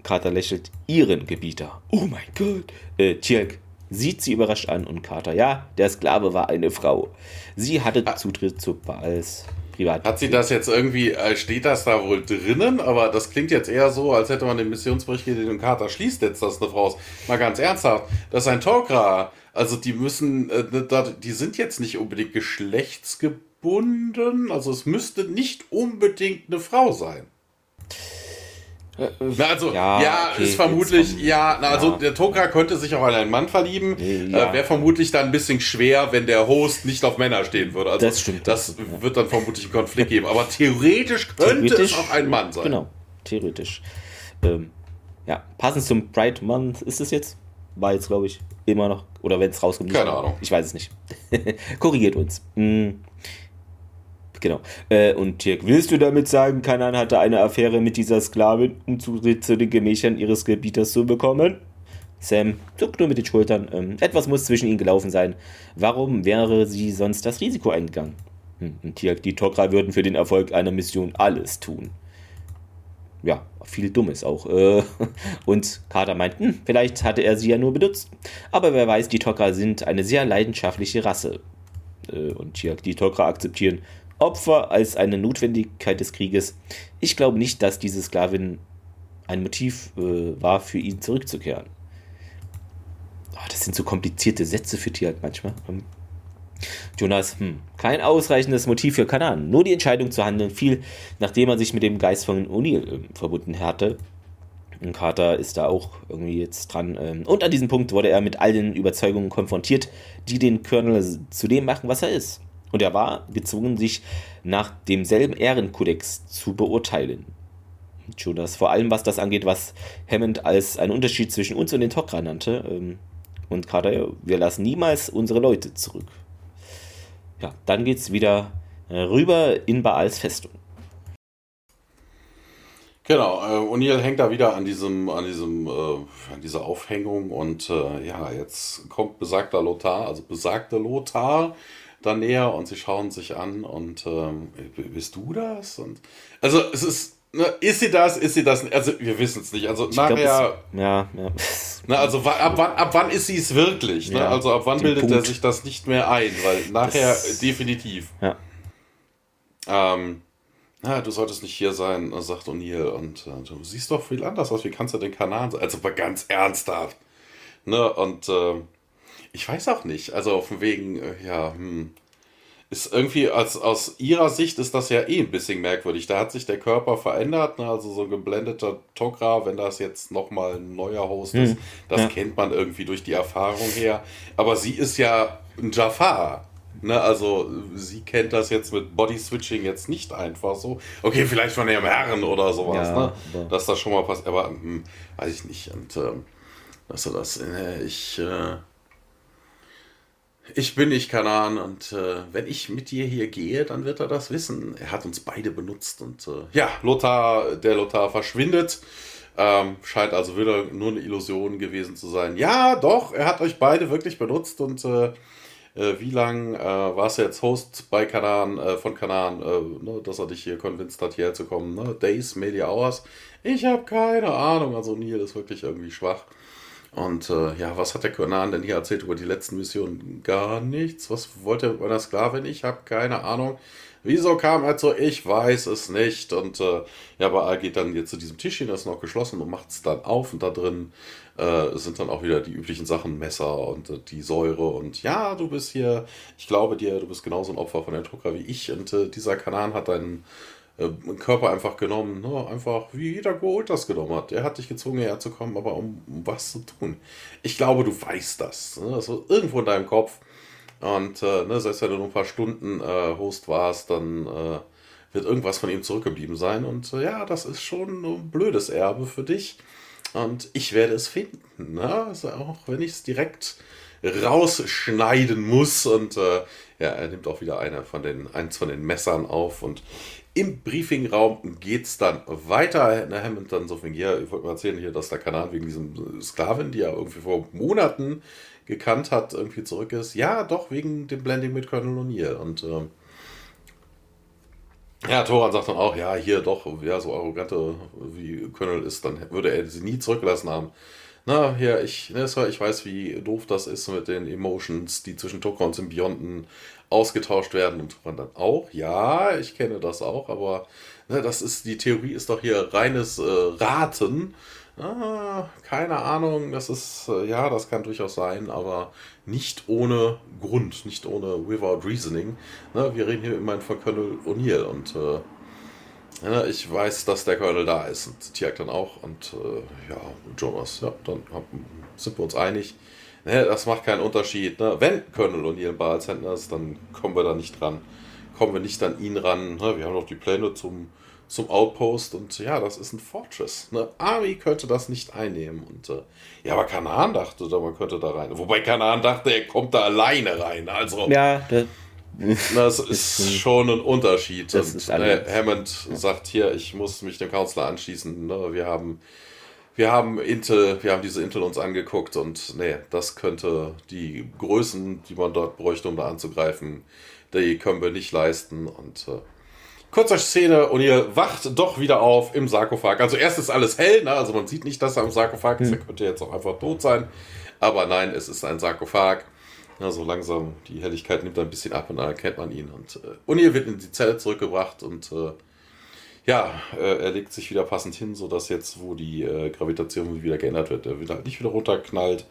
Carter lächelt, ihren Gebieter. Oh mein Gott. Äh, Tiag sieht sie überrascht an und Carter, ja, der Sklave war eine Frau. Sie hatte ah. Zutritt zu Baals privat. Hat sie das jetzt irgendwie, äh, steht das da wohl drinnen? Aber das klingt jetzt eher so, als hätte man den Missionsbericht gelesen und Carter schließt jetzt, dass eine Frau ist. Mal ganz ernsthaft, das ist ein Tok'ra. Also die müssen, äh, die sind jetzt nicht unbedingt geschlechtsgebunden. Also es müsste nicht unbedingt eine Frau sein. Äh, na, also, ja, ja okay, ist vermutlich, ja, na, also ja. der Toka könnte sich auch an einen Mann verlieben. Ja. Äh, Wäre vermutlich dann ein bisschen schwer, wenn der Host nicht auf Männer stehen würde. Also, das stimmt. Das wird dann vermutlich einen Konflikt geben. Aber theoretisch könnte theoretisch, es auch ein Mann sein. Genau, theoretisch. Ähm, ja, passend zum Pride Month ist es jetzt. War jetzt, glaube ich, immer noch. Oder wenn es rauskommt. Keine Ahnung. Ich weiß es nicht. Korrigiert uns. Hm. Genau. Äh, und Dirk, willst du damit sagen, Kanan hatte eine Affäre mit dieser Sklavin, um Zutritt zu den Gemächern ihres Gebieters zu bekommen? Sam zuckt nur mit den Schultern. Ähm, etwas muss zwischen ihnen gelaufen sein. Warum wäre sie sonst das Risiko eingegangen? Hm, und Tirk, die Tok'ra würden für den Erfolg einer Mission alles tun. Ja, viel Dummes auch. Äh, und Carter meint, hm, vielleicht hatte er sie ja nur benutzt. Aber wer weiß, die Tok'ra sind eine sehr leidenschaftliche Rasse. Äh, und Tirk, die Tok'ra akzeptieren Opfer als eine Notwendigkeit des Krieges. Ich glaube nicht, dass diese Sklavin ein Motiv äh, war, für ihn zurückzukehren. Oh, das sind so komplizierte Sätze für Tier halt manchmal. Ähm, Jonas, hm, kein ausreichendes Motiv für Kanan. Nur die Entscheidung zu handeln fiel, nachdem er sich mit dem Geist von O'Neill äh, verbunden hatte. Und Carter ist da auch irgendwie jetzt dran. Ähm, und an diesem Punkt wurde er mit all den Überzeugungen konfrontiert, die den Colonel zu dem machen, was er ist und er war gezwungen, sich nach demselben Ehrenkodex zu beurteilen. Jonas, vor allem was das angeht, was Hammond als einen Unterschied zwischen uns und den Tok'ra nannte. Ähm, und Kader, wir lassen niemals unsere Leute zurück. Ja, dann geht's wieder äh, rüber in Baals Festung. Genau, äh, O'Neill hängt da wieder an diesem, an diesem, äh, an dieser Aufhängung und äh, ja, jetzt kommt besagter Lothar, also besagter Lothar da näher und sie schauen sich an und ähm, bist du das? Und also es ist, ne, ist sie das, ist sie das? Also wir wissen es nicht. Also ich nachher, glaub, es, ja, ja. Ne, also ab wann, ab wann ist sie es wirklich? Ne? Ja, also ab wann bildet Punkt. er sich das nicht mehr ein? Weil nachher das, definitiv. Ja. Ähm, na, du solltest nicht hier sein, sagt O'Neill. Und äh, du siehst doch viel anders aus. Wie kannst du den Kanal? Also ganz ernsthaft. Ne? Und äh, ich weiß auch nicht. Also dem Wegen, äh, ja, hm. Ist irgendwie, als, aus ihrer Sicht ist das ja eh ein bisschen merkwürdig. Da hat sich der Körper verändert, ne? also so ein geblendeter Tok'ra, wenn das jetzt nochmal ein neuer Host hm. ist, das ja. kennt man irgendwie durch die Erfahrung her. Aber sie ist ja ein Jafar. Ne, also sie kennt das jetzt mit Body Switching jetzt nicht einfach so. Okay, vielleicht von ihrem Herren oder sowas, ja, ne? Dass das schon mal passiert, aber hm, weiß ich nicht. Und ähm, er das, äh, ich, äh, ich bin nicht Kanan und äh, wenn ich mit dir hier gehe, dann wird er das wissen. Er hat uns beide benutzt und äh, ja, Lothar, der Lothar verschwindet. Ähm, scheint also wieder nur eine Illusion gewesen zu sein. Ja, doch, er hat euch beide wirklich benutzt und äh, äh wie lang äh, warst du jetzt Host bei Kanan, äh, von Kanan, ne, dass er dich hier konvinziert hat, hierher zu kommen? Ne? Days, maybe hours? Ich habe keine Ahnung. Also Neil ist wirklich irgendwie schwach. Und äh, ja, was hat der Conan denn hier erzählt über die letzten Missionen? Gar nichts. Was wollte er mit meiner Sklavin? Ich habe keine Ahnung. Wieso kam er zu? Ich weiß es nicht. Und äh, ja, aber er geht dann jetzt zu diesem Tischchen, das ist noch geschlossen und macht es dann auf. Und da drin äh, sind dann auch wieder die üblichen Sachen, Messer und äh, die Säure. Und ja, du bist hier, ich glaube dir, du bist genauso ein Opfer von der Drucker wie ich. Und äh, dieser Kanan hat deinen Körper einfach genommen, ne? einfach wie jeder Gold das genommen hat. Er hat dich gezwungen, herzukommen, aber um, um, was zu tun. Ich glaube, du weißt das. Ne? Also irgendwo in deinem Kopf. Und äh, ne, selbst wenn du nur ein paar Stunden äh, Host warst, dann äh, wird irgendwas von ihm zurückgeblieben sein. Und äh, ja, das ist schon ein blödes Erbe für dich. Und ich werde es finden. Ne? Also auch wenn ich es direkt rausschneiden muss. Und äh, ja, er nimmt auch wieder eine von den, eins von den Messern auf. Und im Briefingraum geht es dann weiter. Herr Hammond dann so fing, ja, ich wollte mal erzählen hier, dass der Kanal wegen diesem Sklavin, die er irgendwie vor Monaten gekannt hat, irgendwie zurück ist. Ja, doch, wegen dem Blending mit Colonel O'Neill. Und ähm, ja, Thoran sagt dann auch, ja, hier doch, ja, so arrogante wie Colonel ist, dann würde er sie nie zurückgelassen haben. Na, ja, ich, ne, ich weiß, wie doof das ist mit den Emotions, die zwischen Tucker und Symbionten ausgetauscht werden und man dann auch, ja, ich kenne das auch, aber ne, das ist, die Theorie ist doch hier reines äh, Raten. Ah, keine Ahnung, das ist, äh, ja, das kann durchaus sein, aber nicht ohne Grund, nicht ohne without reasoning. Ne, wir reden hier immerhin von Colonel O'Neill und äh, ja, ich weiß, dass der Colonel da ist und Tiag dann auch und äh, ja, Jonas, ja, dann sind wir uns einig. Ne, das macht keinen Unterschied. Ne? Wenn Colonel O'Neill ein Barhalshändler ist, dann kommen wir da nicht dran. Kommen wir nicht an ihn ran. Ne? Wir haben noch die Pläne zum, zum Outpost und ja, das ist ein Fortress. Ne? Army könnte das nicht einnehmen. Und äh, ja, aber Kanaan dachte, man könnte da rein. Wobei Kanaan dachte, er kommt da alleine rein. Also. Ja, das, das ist schon ein Unterschied. Das und, ist alles. ne, Hammond ja. sagt hier, ich muss mich dem Kanzler anschließen. Ne? Wir haben wir haben Intel, wir haben diese Intel uns angeguckt und nee, das könnte die Größen, die man dort bräuchte, um da anzugreifen, die können wir nicht leisten. Und äh, kurzer Szene und ihr wacht doch wieder auf im Sarkophag. Also erst ist alles hell, ne? also man sieht nicht, dass er im Sarkophag ist, er könnte jetzt auch einfach tot sein. Aber nein, es ist ein Sarkophag. Ja, so langsam, die Helligkeit nimmt ein bisschen ab und dann erkennt man ihn. Und äh, O'Neill wird in die Zelle zurückgebracht und äh, ja, äh, er legt sich wieder passend hin, sodass jetzt, wo die äh, Gravitation wieder geändert wird, er wieder nicht wieder runterknallt.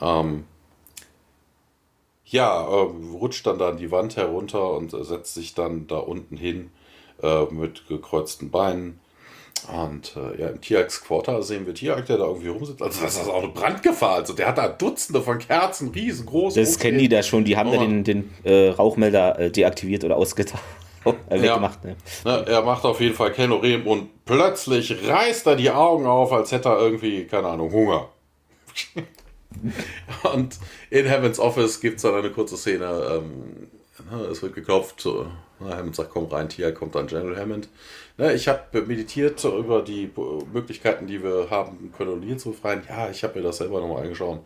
Ähm, ja, äh, rutscht dann da an die Wand herunter und setzt sich dann da unten hin äh, mit gekreuzten Beinen. Und äh, ja, im Tiax Quarter sehen wir Tiak, der da irgendwie rumsitzt. Also, das ist auch eine Brandgefahr. Also, der hat da Dutzende von Kerzen, riesengroß. Das kennen die da schon. Die haben oh. da den, den äh, Rauchmelder deaktiviert oder ausgetauscht. Oh, weggemacht, ja. ne? Er macht auf jeden Fall Kenorem und plötzlich reißt er die Augen auf, als hätte er irgendwie, keine Ahnung, Hunger. und in Heavens Office gibt es dann eine kurze Szene. Ähm, ne, es wird geklopft. Hammond sagt, komm rein, hier kommt dann General Hammond. Ne, ich habe meditiert über die Möglichkeiten, die wir haben, Kolonien zu befreien. Ja, ich habe mir das selber nochmal angeschaut.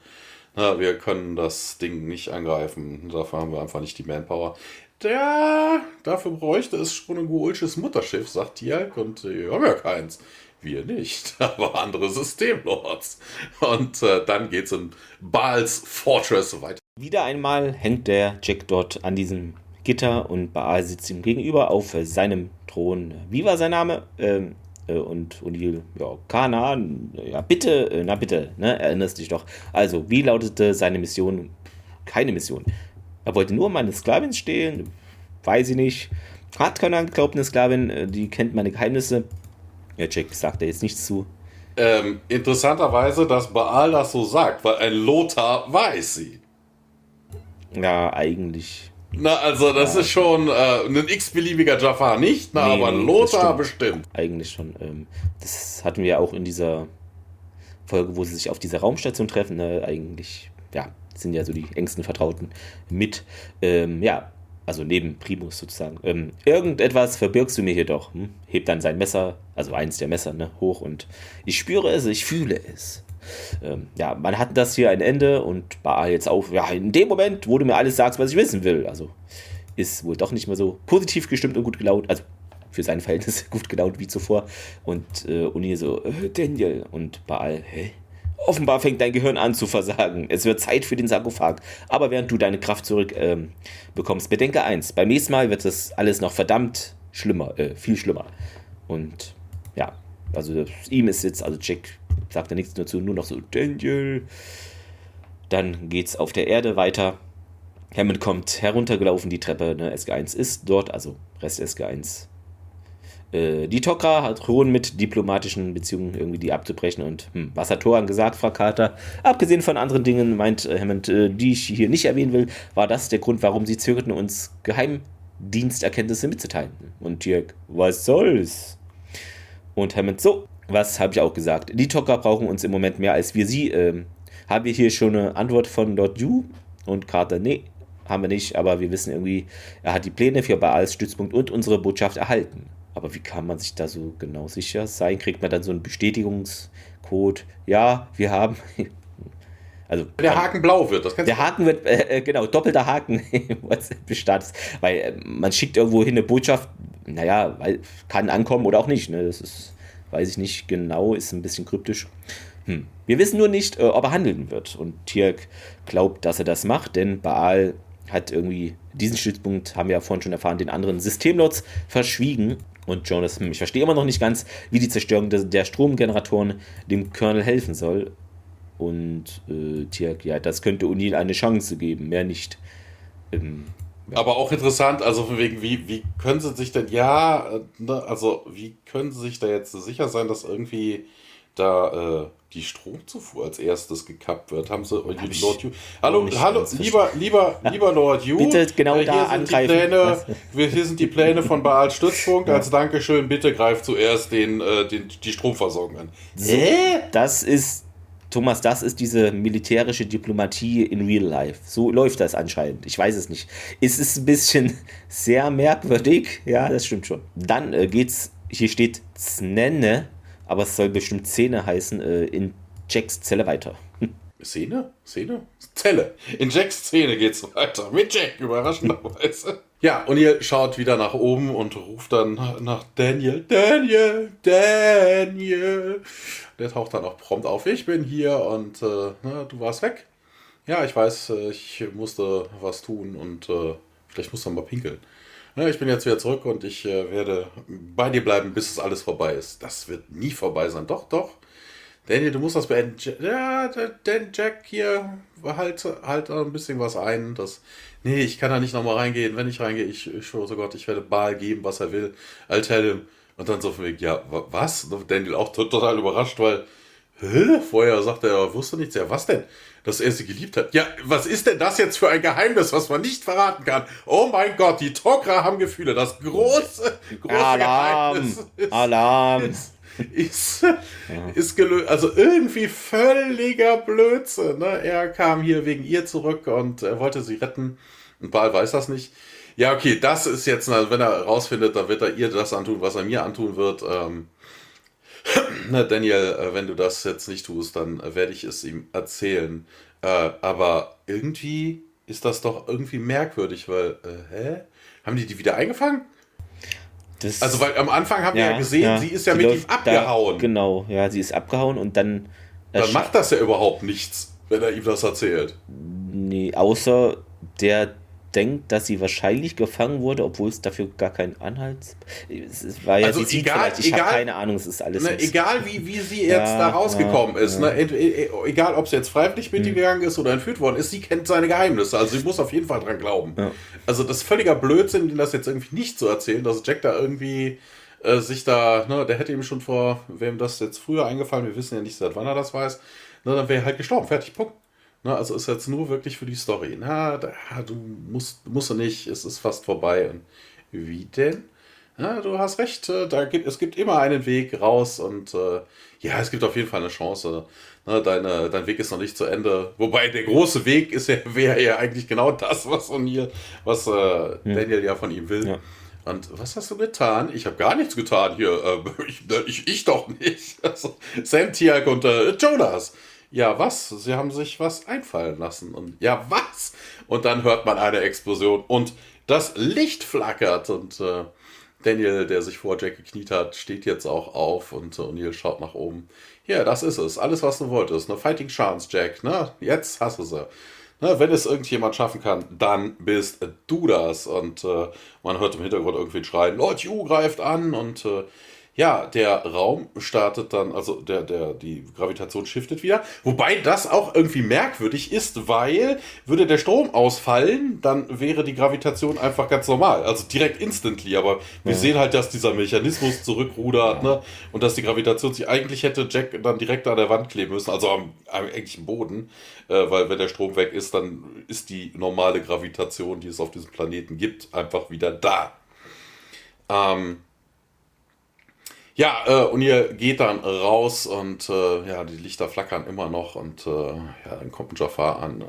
Na, wir können das Ding nicht angreifen. Dafür haben wir einfach nicht die Manpower ja, dafür bräuchte es schon ein Goulsches Mutterschiff, sagt Tialk, und äh, wir haben ja keins. Wir nicht, aber andere Systemlords. Und äh, dann geht's in Baals Fortress weiter. Wieder einmal hängt der Jack dort an diesem Gitter und Baal sitzt ihm gegenüber auf seinem Thron. Wie war sein Name? Ähm, äh, und O'Neill, ja, Kana, ja, bitte, äh, na bitte, ne, erinnerst dich doch. Also, wie lautete seine Mission? Keine Mission. Er wollte nur meine Sklavin stehlen. Weiß ich nicht. Hat keiner geglaubt, eine Sklavin, äh, die kennt meine Geheimnisse. Ja, Jack sagt da jetzt nichts zu. Ähm, interessanterweise, dass Baal das so sagt, weil ein Lothar weiß sie. Ja, eigentlich. Na, also das ja. ist schon äh, ein x-beliebiger Jafar nicht, na, nee, aber ein Lothar bestimmt. Eigentlich schon. Ähm, das hatten wir auch in dieser Folge, wo sie sich auf dieser Raumstation treffen. Ne? Eigentlich, ja, sind ja so die engsten Vertrauten mit. Ähm, ja, also neben Primus sozusagen. Ähm, irgendetwas verbirgst du mir hier doch. Hm? Hebt dann sein Messer, also eins der Messer, ne, hoch und ich spüre es, ich fühle es. Ähm, ja, man hat das hier ein Ende und Baal jetzt auf. Ja, in dem Moment, wo du mir alles sagst, was ich wissen will. Also ist wohl doch nicht mehr so positiv gestimmt und gut gelaunt. Also für seine Verhältnisse gut gelaunt wie zuvor. Und äh, Uni so, äh, Daniel. Und Baal, hä? Offenbar fängt dein Gehirn an zu versagen. Es wird Zeit für den Sarkophag. Aber während du deine Kraft zurück ähm, bedenke eins: Beim nächsten Mal wird das alles noch verdammt schlimmer, äh, viel schlimmer. Und ja, also ihm ist jetzt, also Jack sagt da nichts dazu, nur noch so Daniel. Dann geht's auf der Erde weiter. Hammond kommt heruntergelaufen die Treppe. Ne, SG1 ist dort, also Rest SG1 Äh, die Tokra drohen mit diplomatischen Beziehungen irgendwie die abzubrechen. Und hm, was hat Thoran gesagt, Frau Carter? Abgesehen von anderen Dingen, meint äh, Hammond, äh, die ich hier nicht erwähnen will, war das der Grund, warum sie zögerten, uns Geheimdiensterkenntnisse mitzuteilen. Und Dirk, was soll's? Und Hammond, so, was habe ich auch gesagt? Die Tokra brauchen uns im Moment mehr als wir sie. Ähm, haben wir hier schon eine Antwort von Lord Yu? Und Carter, nee, haben wir nicht, aber wir wissen irgendwie, er hat die Pläne für Baals Stützpunkt und unsere Botschaft erhalten. Aber wie kann man sich da so genau sicher sein? Kriegt man dann so einen Bestätigungscode? Ja, wir haben. Also, der Haken blau wird, das kannst Der Haken wird, äh, äh genau, doppelter Haken im WhatsApp-Status. Weil äh, man schickt irgendwo hin eine Botschaft, naja, weil, kann ankommen oder auch nicht. Ne? Das ist, weiß ich nicht genau, ist ein bisschen kryptisch. Hm. Wir wissen nur nicht, äh, ob er handeln wird. Und Tirk glaubt, dass er das macht, denn Baal hat irgendwie diesen Stützpunkt, haben wir ja vorhin schon erfahren, den anderen Systemlots verschwiegen. Und Jonas, ich verstehe immer noch nicht ganz, wie die Zerstörung der, Stromgeneratoren dem Kernel helfen soll. Und äh, tja, ja, das könnte O'Neill eine Chance geben, mehr nicht. Ähm, ja. Aber auch interessant, also von wegen, wie, wie können sie sich denn, ja, äh, ne, also wie können sie sich da jetzt sicher sein, dass irgendwie da äh, die Stromzufuhr als erstes gekappt wird, haben sie Hab Lord Yu. Hallo, hallo, lieber, lieber, lieber Lord Yu. Bitte genau äh, da angreifen. Pläne, wir, hier sind die Pläne von Baal Stützpunkt. Als Dankeschön, bitte greift zuerst den, äh, den, die Stromversorgung an. So, das ist, Thomas, das ist diese militärische Diplomatie in real life. So läuft das anscheinend. Ich weiß es nicht. Es ist ein bisschen sehr merkwürdig. Ja, das stimmt schon. Dann äh, geht's, hier steht Znenne aber es soll bestimmt Szene heißen, äh, in Jacks Zelle weiter. Szene? Szene? Zelle. In Jacks Szene geht's weiter. Mit Jack, überraschenderweise. ja, und ihr schaut wieder nach oben und ruft dann nach Daniel. Daniel, Daniel. Der taucht dann auch prompt auf. Ich bin hier und äh, na, du warst weg. Ja, ich weiß, äh, ich musste was tun und äh, vielleicht musst du mal pinkeln. Ja, ich bin jetzt wieder zurück und ich äh, werde bei dir bleiben, bis es alles vorbei ist. Das wird nie vorbei sein. Doch, doch. Daniel, du musst das beenden. Ja, denn Jack hier, halt, halt ein bisschen was ein. Das, nee, ich kann da nicht nochmal reingehen. Wenn ich reingehe, ich, ich schwöre so Gott, ich werde Baal geben, was er will. I'll tell him. Und dann so von wegen, ja, was? Daniel auch total überrascht, weil, hä? Vorher sagt er, er wusste nichts. Ja, was denn? dass er sie geliebt hat. Ja, was ist denn das jetzt für ein Geheimnis, was man nicht verraten kann? Oh mein Gott, die Tok'ra haben Gefühle. Das große, große Alarm. Geheimnis ist, Alarm. Ist, ist, ja. ist gelöst. Also irgendwie völliger Blödsinn. Ne? Er kam hier wegen ihr zurück und er wollte sie retten. Und Baal weiß das nicht. Ja, okay, das ist jetzt, wenn er rausfindet, dann wird er ihr das antun, was er mir antun wird. Ähm, na, Daniel, äh, wenn du das jetzt nicht tust, dann werde ich es ihm erzählen. Äh, aber irgendwie ist das doch irgendwie merkwürdig, weil, äh, hä? Haben die die wieder eingefangen? Das, also, weil am Anfang haben ja, wir ja gesehen, ja, sie ist ja mit ihm abgehauen. Da, genau, ja, sie ist abgehauen und dann. Dann macht das ja überhaupt nichts, wenn er ihm das erzählt. Nee, außer der denkt, dass sie wahrscheinlich gefangen wurde, obwohl es dafür gar keinen Anhalt. Es war ja, also sie egal, vielleicht, ich habe keine Ahnung, es ist alles. Ne, egal wie, wie sie jetzt ja, da rausgekommen ja, ist, ja. Ne, e, e, egal ob sie jetzt freiwillig mit ihm gegangen ist oder entführt worden ist, sie kennt seine Geheimnisse. Also sie muss auf jeden Fall dran glauben. Also das ist völliger Blödsinn, ihm das jetzt irgendwie nicht zu erzählen, dass Jack da irgendwie äh, sich da, ne, der hätte ihm schon vor, wem das jetzt früher eingefallen, wir wissen ja nicht, seit wann er das weiß, ne, dann wäre er halt gestorben, fertig, Punkt. Ne, also ist jetzt nur wirklich für die Story. Na, da, du musst, musst du nicht, es ist fast vorbei. Und wie denn? Ja, du hast recht, äh, da gibt, es gibt immer einen Weg raus und äh, ja, es gibt auf jeden Fall eine Chance. Ne, deine, dein Weg ist noch nicht zu Ende. Wobei der große Weg ist ja, wäre ja eigentlich genau das, was von hier, was äh, ja. Daniel ja von ihm will. Ja. Und was hast du getan? Ich habe gar nichts getan hier. Äh, ich, ich, ich, doch nicht. Also, Sam Tiag und äh, Jonas ja, was? Sie haben sich was einfallen lassen. Und ja, was? Und dann hört man eine Explosion und das Licht flackert und äh, Daniel, der sich vor Jack gekniet hat, steht jetzt auch auf und äh, O'Neill schaut nach oben. Ja, das ist es. Alles, was du wolltest. Ne? Fighting Chance, Jack. Ne? Jetzt hast du sie. Ne? Wenn es irgendjemand schaffen kann, dann bist du das. Und äh, man hört im Hintergrund irgendwie schreien, Lord Yu greift an und äh, ja, der Raum startet dann, also der, der, die Gravitation shiftet wieder. Wobei das auch irgendwie merkwürdig ist, weil würde der Strom ausfallen, dann wäre die Gravitation einfach ganz normal. Also direkt instantly. Aber wir ja. sehen halt, dass dieser Mechanismus zurückrudert, ja. ne? Und dass die Gravitation sich eigentlich hätte Jack dann direkt an der Wand kleben müssen, also am, am eigentlichen Boden. Äh, weil wenn der Strom weg ist, dann ist die normale Gravitation, die es auf diesem Planeten gibt, einfach wieder da. Ähm, ja, äh, und ihr geht dann raus und äh, ja, die Lichter flackern immer noch und äh, ja, dann kommt ein Jafar an äh,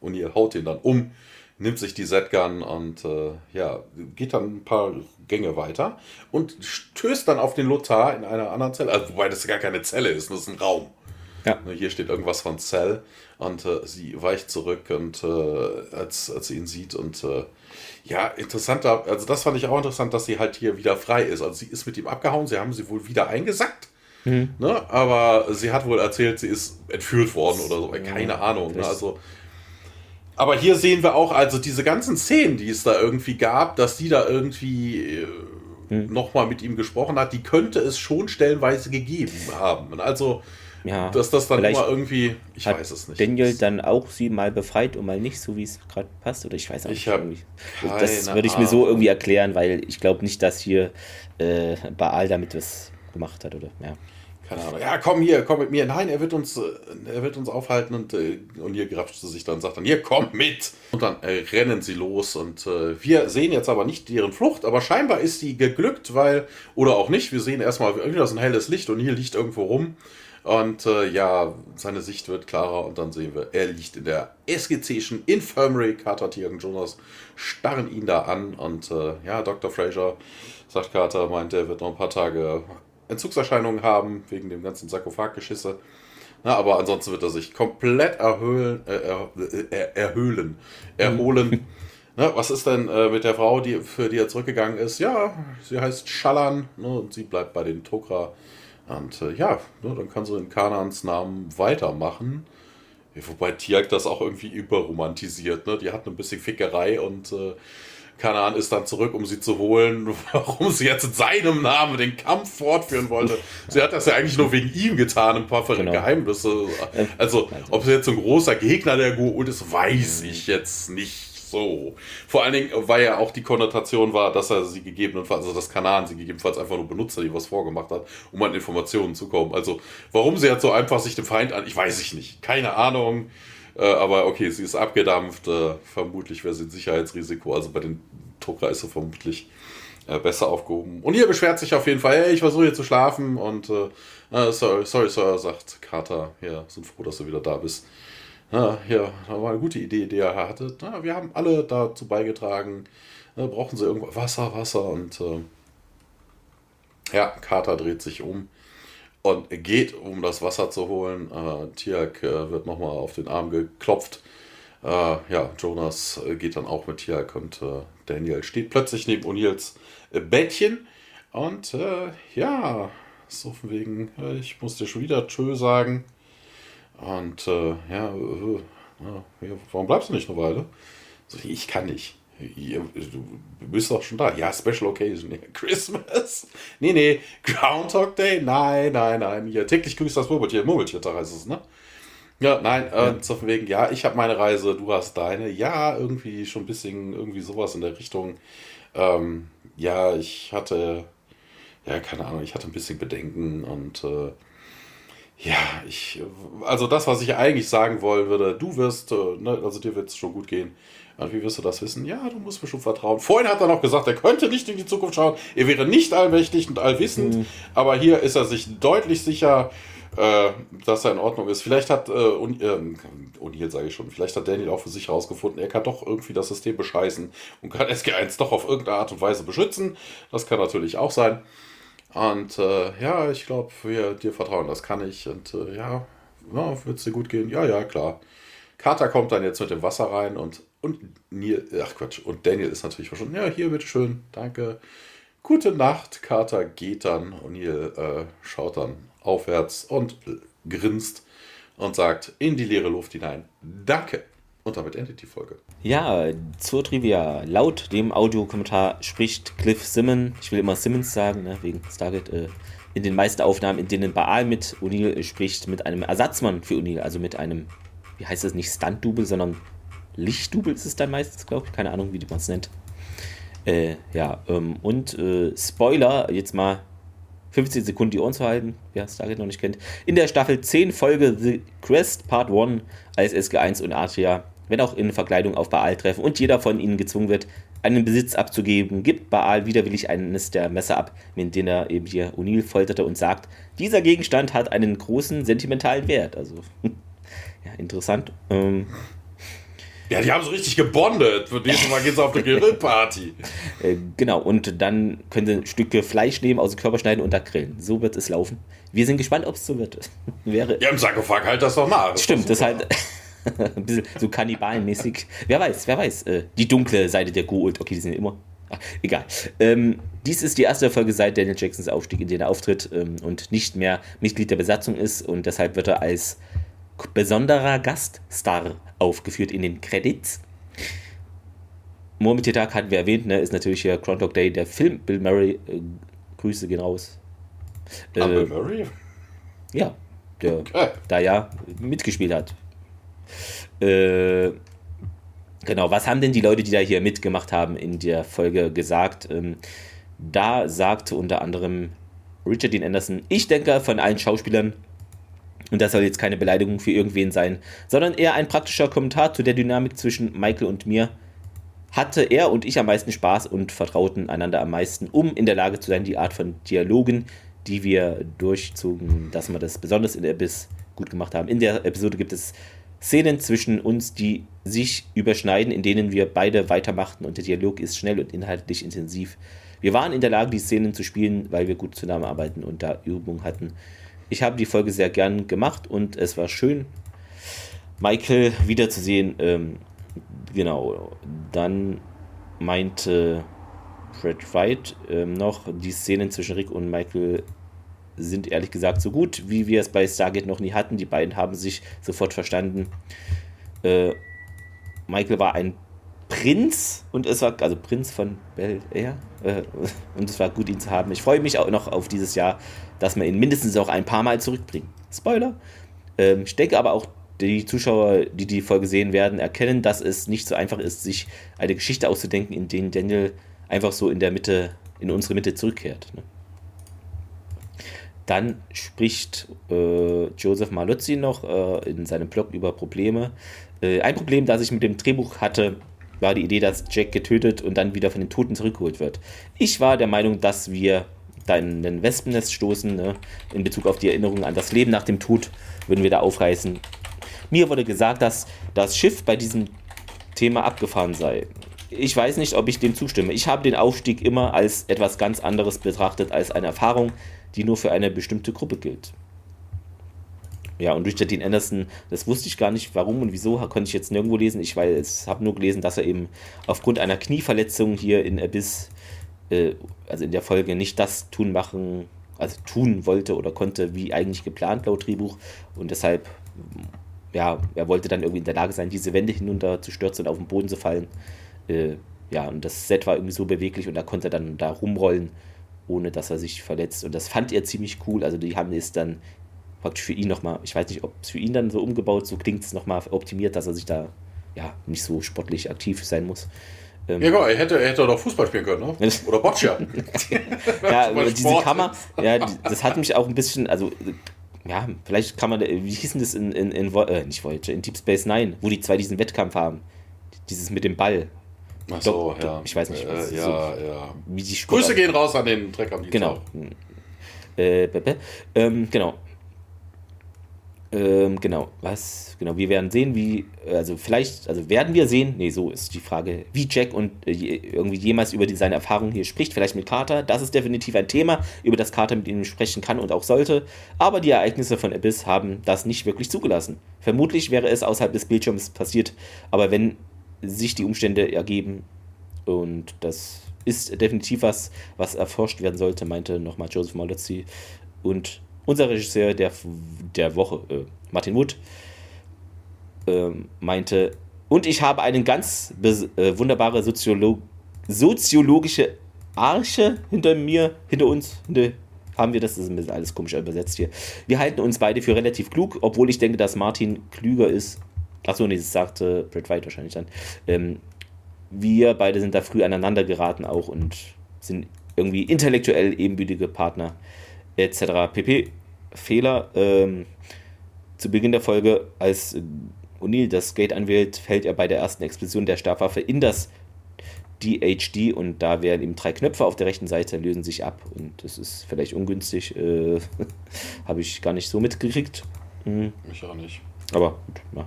und ihr haut ihn dann um, nimmt sich die Z-Gun und äh, ja, geht dann ein paar Gänge weiter und stößt dann auf den Lothar in einer anderen Zelle, also, wobei das gar keine Zelle ist, das ist ein Raum. Ja. Ne, hier steht irgendwas von Cell und äh, sie weicht zurück und äh, als, als sie ihn sieht und äh, ja, interessanter, also das fand ich auch interessant, dass sie halt hier wieder frei ist. Also sie ist mit ihm abgehauen, sie haben sie wohl wieder eingesackt. Mhm. Ne? Aber sie hat wohl erzählt, sie ist entführt worden oder so. Keine ja, Ahnung. Ne? Also, aber hier sehen wir auch, also diese ganzen Szenen, die es da irgendwie gab, dass die da irgendwie äh, mhm. nochmal mit ihm gesprochen hat, die könnte es schon stellenweise gegeben haben. Also ja, dass das dann immer irgendwie, ich weiß es nicht. Daniel dann auch sie mal befreit und mal nicht, so wie es gerade passt? Oder ich weiß auch ich nicht. Das würde ich mir so irgendwie erklären, weil ich glaube nicht, dass hier äh, Baal damit was gemacht hat, oder? Ja. Keine Ahnung. Ja, komm hier, komm mit mir. Nein, er wird uns, äh, er wird uns aufhalten und, äh, und hier grapscht sie sich dann und sagt dann, hier, komm mit! Und dann äh, rennen sie los und äh, wir sehen jetzt aber nicht deren Flucht, aber scheinbar ist sie geglückt, weil, oder auch nicht, wir sehen erstmal irgendwie das ein helles Licht und hier liegt irgendwo rum. Und äh, ja, seine Sicht wird klarer und dann sehen wir, er liegt in der SGC'schen Infirmary. Carter, Tiag und Jonas starren ihn da an und äh, ja, Dr. Fraser, sagt Carter, meint, er wird noch ein paar Tage Entzugserscheinungen haben wegen dem ganzen Sarkophaggeschisse. Na, aber ansonsten wird er sich komplett erhöhlen, äh, er, äh, erhöhlen, erholen. Na, was ist denn äh, mit der Frau, die, für die er zurückgegangen ist? Ja, sie heißt Schallan ne, und sie bleibt bei den Tokra und äh, ja, ne, dann kann sie in Kanans Namen weitermachen. Wobei Tiag das auch irgendwie überromantisiert. Ne? Die hat ein bisschen Fickerei und äh, Kanan ist dann zurück, um sie zu holen, warum sie jetzt in seinem Namen den Kampf fortführen wollte. Sie hat das ja eigentlich nur wegen ihm getan, ein paar genau. Geheimnisse. Also, ob sie jetzt ein großer Gegner der Goa'uld ist, weiß ich jetzt nicht so. Vor allen Dingen, weil ja auch die Konnotation war, dass er sie gegebenenfalls, also das Kanan sie gegebenenfalls einfach nur benutzt hat, die was vorgemacht hat, um an Informationen zu kommen. Also, warum sie jetzt so einfach sich dem Feind an, ich weiß ich nicht. Keine Ahnung. Äh, aber okay, sie ist abgedampft. Äh, vermutlich wäre sie ein Sicherheitsrisiko. Also bei den Tokra ist sie vermutlich äh, besser aufgehoben. Und hier beschwert sich auf jeden Fall, hey, ich versuche hier zu schlafen und äh, sorry, sorry, Sir, sagt Carter, ja, sind froh, dass du wieder da bist. Ja, ja, das war eine gute Idee, die er hatte. Ja, wir haben alle dazu beigetragen. Ja, brauchen sie irgendwo Wasser, Wasser und äh, ja, Carter dreht sich um und geht, um das Wasser zu holen. Äh, Tiak äh, wird nochmal auf den Arm geklopft. Äh, ja, Jonas äh, geht dann auch mit Tiak und äh, Daniel steht plötzlich neben O'Neills äh, Bettchen. Und ja, so von wegen, ich muss dir schon wieder Tschö sagen. Und äh, ja, äh, ja, warum bleibst du nicht eine Weile? So, ich kann nicht. du bist doch schon da. Ja, Special Occasion. Ja, Christmas? Nee, nee. Groundhog Day? Nein, nein, nein. Hier, täglich grüßt das Murmeltier. Murmeltier heißt es, ne? Ja, nein, äh, ja. so von wegen, ja, ich habe meine Reise, du hast deine. Ja, irgendwie schon ein bisschen, irgendwie sowas in der Richtung. Ähm, ja, ich hatte, ja, keine Ahnung, ich hatte ein bisschen Bedenken und äh, ja, ich, also das, was ich eigentlich sagen wollen würde, du wirst, äh, ne, also dir wird es schon gut gehen. Und wie wirst du das wissen? Ja, du musst mir schon vertrauen. Vorhin hat er noch gesagt, er könnte nicht in die Zukunft schauen. Er wäre nicht allmächtig und allwissend. Mhm. Aber hier ist er sich deutlich sicher, äh, dass er in Ordnung ist. Vielleicht hat, äh, und, äh, und hier sage ich schon, vielleicht hat Daniel auch für sich herausgefunden, er kann doch irgendwie das System bescheißen und kann SG1 doch auf irgendeine Art und Weise beschützen. Das kann natürlich auch sein. Und äh, ja, ich glaube, wir dir vertrauen, das kann ich. Und äh, ja, ja wird es dir gut gehen? Ja, ja, klar. Carter kommt dann jetzt mit dem Wasser rein und, und Neil, ach Quatsch, und Daniel ist natürlich verschwunden. Ja, hier, bitteschön, danke. Gute Nacht. Carter geht dann und Neil äh, schaut dann aufwärts und grinst und sagt in die leere Luft hinein, danke. Und damit endet die Folge. Ja, zur Trivia. Laut dem Audiokommentar spricht Cliff Simmons, ich will immer Simmons sagen, ne, wegen Stargate, äh, in den meisten Aufnahmen, in denen Baal mit O'Neill spricht, mit einem Ersatzmann für O'Neill, also mit einem, wie heißt das, nicht Stunt-Double, sondern Lichtdouble ist es dann meistens, glaube ich. Keine Ahnung, wie man es nennt. Äh, ja, ähm, und äh, Spoiler, jetzt mal 15 Sekunden die Ohren zu halten, wer Stargate noch nicht kennt. In der Staffel 10 Folge The Quest Part 1, als SG1 und Atria, wenn auch in Verkleidung auf Baal treffen und jeder von ihnen gezwungen wird, einen Besitz abzugeben, gibt Baal widerwillig eines der Messer ab, mit denen er eben hier O'Neill folterte und sagt, dieser Gegenstand hat einen großen sentimentalen Wert. Also, ja, interessant. Ähm, ja, die haben so richtig gebondet. Für nächstes Mal geht's auf eine Grillparty. äh, genau, und dann können sie Stücke Fleisch nehmen, aus dem Körper schneiden und da grillen. So wird es laufen. Wir sind gespannt, ob es so wird. Wäre ja, im Sarkophag halt das doch nach. Das Stimmt, das ist halt ein bisschen so kannibalenmäßig. Wer weiß, wer weiß. Äh, die dunkle Seite der Gould. Okay, die sind immer. Ach, egal. Ähm, dies ist die erste Folge seit Daniel Jacksons Aufstieg, in der er auftritt ähm, und nicht mehr Mitglied der Besatzung ist und deshalb wird er als besonderer Gaststar aufgeführt in den Credits. Murmeltiertag hatten wir erwähnt, ne, ist natürlich hier Groundhog Day, der Film. Bill Murray, äh, Grüße gehen raus. Äh, ah, Bill Murray? Ja, der okay. da ja mitgespielt hat. Äh, genau, was haben denn die Leute, die da hier mitgemacht haben, in der Folge gesagt? Ähm, da sagte unter anderem Richard Dean Anderson, ich denke, von allen Schauspielern und das soll jetzt keine Beleidigung für irgendwen sein, sondern eher ein praktischer Kommentar zu der Dynamik zwischen Michael und mir. Hatte er und ich am meisten Spaß und vertrauten einander am meisten, um in der Lage zu sein, die Art von Dialogen, die wir durchzogen, dass wir das besonders in der Abyss gut gemacht haben. In der Episode gibt es Szenen zwischen uns, die sich überschneiden, in denen wir beide weitermachten und der Dialog ist schnell und inhaltlich intensiv. Wir waren in der Lage, die Szenen zu spielen, weil wir gut zusammenarbeiten und da Übung hatten. Ich habe die Folge sehr gern gemacht und es war schön, Michael wiederzusehen. Ähm, genau, dann meinte Fred Wright ähm, noch, die Szenen zwischen Rick und Michael sind ehrlich gesagt so gut, wie wir es bei Stargate noch nie hatten. Die beiden haben sich sofort verstanden. Äh, Michael war ein Prinz und es war, also Prinz von Bel Air, äh, und es war gut, ihn zu haben. Ich freue mich auch noch auf dieses Jahr dass man ihn mindestens auch ein paar Mal zurückbringt. Spoiler. Ähm, ich denke aber auch, die Zuschauer, die die Folge sehen werden, erkennen, dass es nicht so einfach ist, sich eine Geschichte auszudenken, in der Daniel einfach so in der Mitte, in unsere Mitte zurückkehrt. Ne? Dann spricht äh, Joseph Maluzzi noch äh, in seinem Blog über Probleme. Äh, ein Problem, das ich mit dem Drehbuch hatte, war die Idee, dass Jack getötet und dann wieder von den Toten zurückgeholt wird. Ich war der Meinung, dass wir da in ein Wespennest stoßen, ne? in Bezug auf die Erinnerung an das Leben nach dem Tod, würden wir da aufreißen. Mir wurde gesagt, dass das Schiff bei diesem Thema abgefahren sei. Ich weiß nicht, ob ich dem zustimme. Ich habe den Aufstieg immer als etwas ganz anderes betrachtet, als eine Erfahrung, die nur für eine bestimmte Gruppe gilt. Ja, und Richard Dean Anderson, das wusste ich gar nicht, warum und wieso, konnte ich jetzt nirgendwo lesen. Ich habe nur gelesen, dass er eben aufgrund einer Knieverletzung hier in Abyss äh, also in der Folge nicht das tun machen, also tun wollte oder konnte, wie eigentlich geplant laut Drehbuch. Und deshalb, ja, er wollte dann irgendwie in der Lage sein, diese Wände hinunter zu stürzen und auf den Boden zu fallen. Äh, ja, und das Set war irgendwie so beweglich und da konnte er dann da rumrollen, ohne dass er sich verletzt. Und das fand er ziemlich cool. Also die haben es dann praktisch für ihn nochmal, ich weiß nicht, ob es für ihn dann so umgebaut, so klingt es nochmal optimiert, dass er sich da ja nicht so sportlich aktiv sein muss. Ähm, ja, genau, er hätte, er hätte doch Fußball spielen können, ne? Oder Boccia. ja, diese Kammer, ja, das hat mich auch ein bisschen, also, ja, vielleicht kann man, wie hieß denn das in, in, in äh, nicht Voyager, in Deep Space Nine, wo die zwei diesen Wettkampf haben? Dieses mit dem Ball. Ach so, Dok, ja. Ich weiß nicht, äh, ja, so, ja. Wie die Grüße gehen raus an den Dreck am Genau. Äh, ähm, genau. Ähm, genau, was, genau, wir werden sehen, wie, also vielleicht, also werden wir sehen, nee, so ist die Frage, wie Jack und äh, irgendwie jemals über die, seine Erfahrungen hier spricht, vielleicht mit Carter. Das ist definitiv ein Thema, über das Carter mit ihm sprechen kann und auch sollte. Aber die Ereignisse von Abyss haben das nicht wirklich zugelassen. Vermutlich wäre es außerhalb des Bildschirms passiert, aber wenn sich die Umstände ergeben und das ist definitiv was, was erforscht werden sollte, meinte nochmal Joseph Malozzi. Und unser Regisseur der, der Woche, äh, Martin Wood, äh, meinte, Und ich habe eine ganz äh, wunderbare Soziolo soziologische Arche hinter mir, hinter uns, hinter, haben wir das, das ist ein bisschen alles komisch übersetzt hier. Wir halten uns beide für relativ klug, obwohl ich denke, dass Martin klüger ist. Achso, nee, das sagte Brett White wahrscheinlich dann. Ähm, wir beide sind da früh aneinander geraten auch und sind irgendwie intellektuell ebenbürtige Partner etc. pp. Fehler. Ähm, zu Beginn der Folge, als O'Neill das Gate anwählt, fällt er bei der ersten Explosion der Stabwaffe in das DHD und da werden eben drei Knöpfe auf der rechten Seite, lösen sich ab und das ist vielleicht ungünstig, äh, habe ich gar nicht so mitgekriegt. Mhm. Ich auch nicht. Aber gut, ja.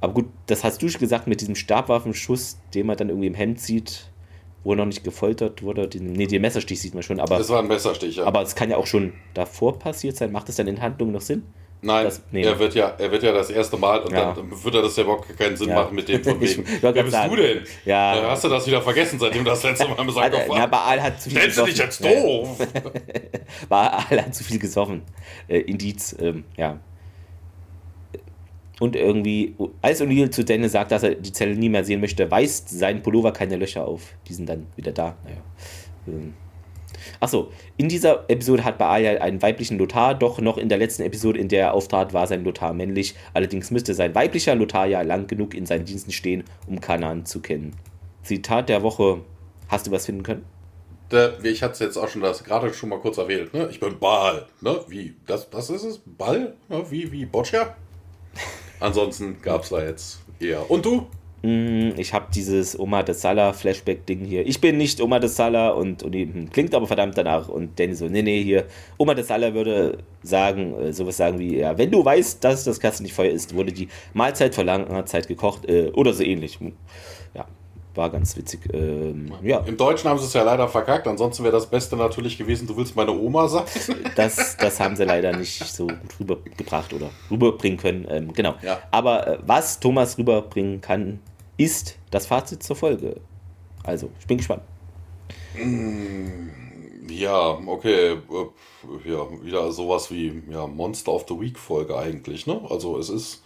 Aber gut, das hast du gesagt mit diesem Stabwaffenschuss, den man dann irgendwie im Hemd sieht, wo er noch nicht gefoltert wurde. Den, nee, den Messerstich sieht man schon, aber. Das war ein Messerstich, ja. Aber es kann ja auch schon davor passiert sein. Macht es dann in Handlung noch Sinn? Nein, das, nee. er, wird ja, er wird ja das erste Mal und ja. dann würde das ja überhaupt keinen Sinn ja. machen mit dem von wegen. Wer bist sagen. du denn? Ja. Hast du das wieder vergessen, seitdem du das letzte Mal im warst? Ja, Baal hat zu viel Stellst gesoffen. du dich jetzt doof? Baal hat zu viel gesoffen. Äh, Indiz, ähm, ja. Und irgendwie, als O'Neill zu Daniel sagt, dass er die Zelle nie mehr sehen möchte, weist sein Pullover keine Löcher auf. Die sind dann wieder da. Naja. Ähm. Achso, in dieser Episode hat Baal einen weiblichen Lothar, doch noch in der letzten Episode, in der er auftrat, war sein Lothar männlich. Allerdings müsste sein weiblicher Lothar ja lang genug in seinen Diensten stehen, um Kanan zu kennen. Zitat der Woche. Hast du was finden können? Ich hatte es jetzt auch schon das gerade schon mal kurz erwähnt. Ne? Ich bin Baal. Ne? Wie? Das, das ist es? Ball? Ne? Wie, wie Boccia? Ansonsten gab es da jetzt eher. Und du? Mm, ich habe dieses Oma de Salah Flashback-Ding hier. Ich bin nicht Oma de Salah und, und klingt aber verdammt danach. Und Danny so, nee, nee, hier. Oma de Salah würde sagen, äh, sowas sagen wie, ja, wenn du weißt, dass das Kasten nicht Feuer ist, wurde die Mahlzeit vor langer Zeit gekocht äh, oder so ähnlich. Ja, war ganz witzig. Ähm, ja. Im Deutschen haben sie es ja leider verkackt, ansonsten wäre das Beste natürlich gewesen, du willst meine Oma sein. Das, das haben sie leider nicht so gut rübergebracht oder rüberbringen können. Ähm, genau. Ja. Aber äh, was Thomas rüberbringen kann, ist das Fazit zur Folge. Also, ich bin gespannt. Ja, okay. Äh, ja, wieder sowas wie ja, Monster of the Week Folge eigentlich. Ne? Also es ist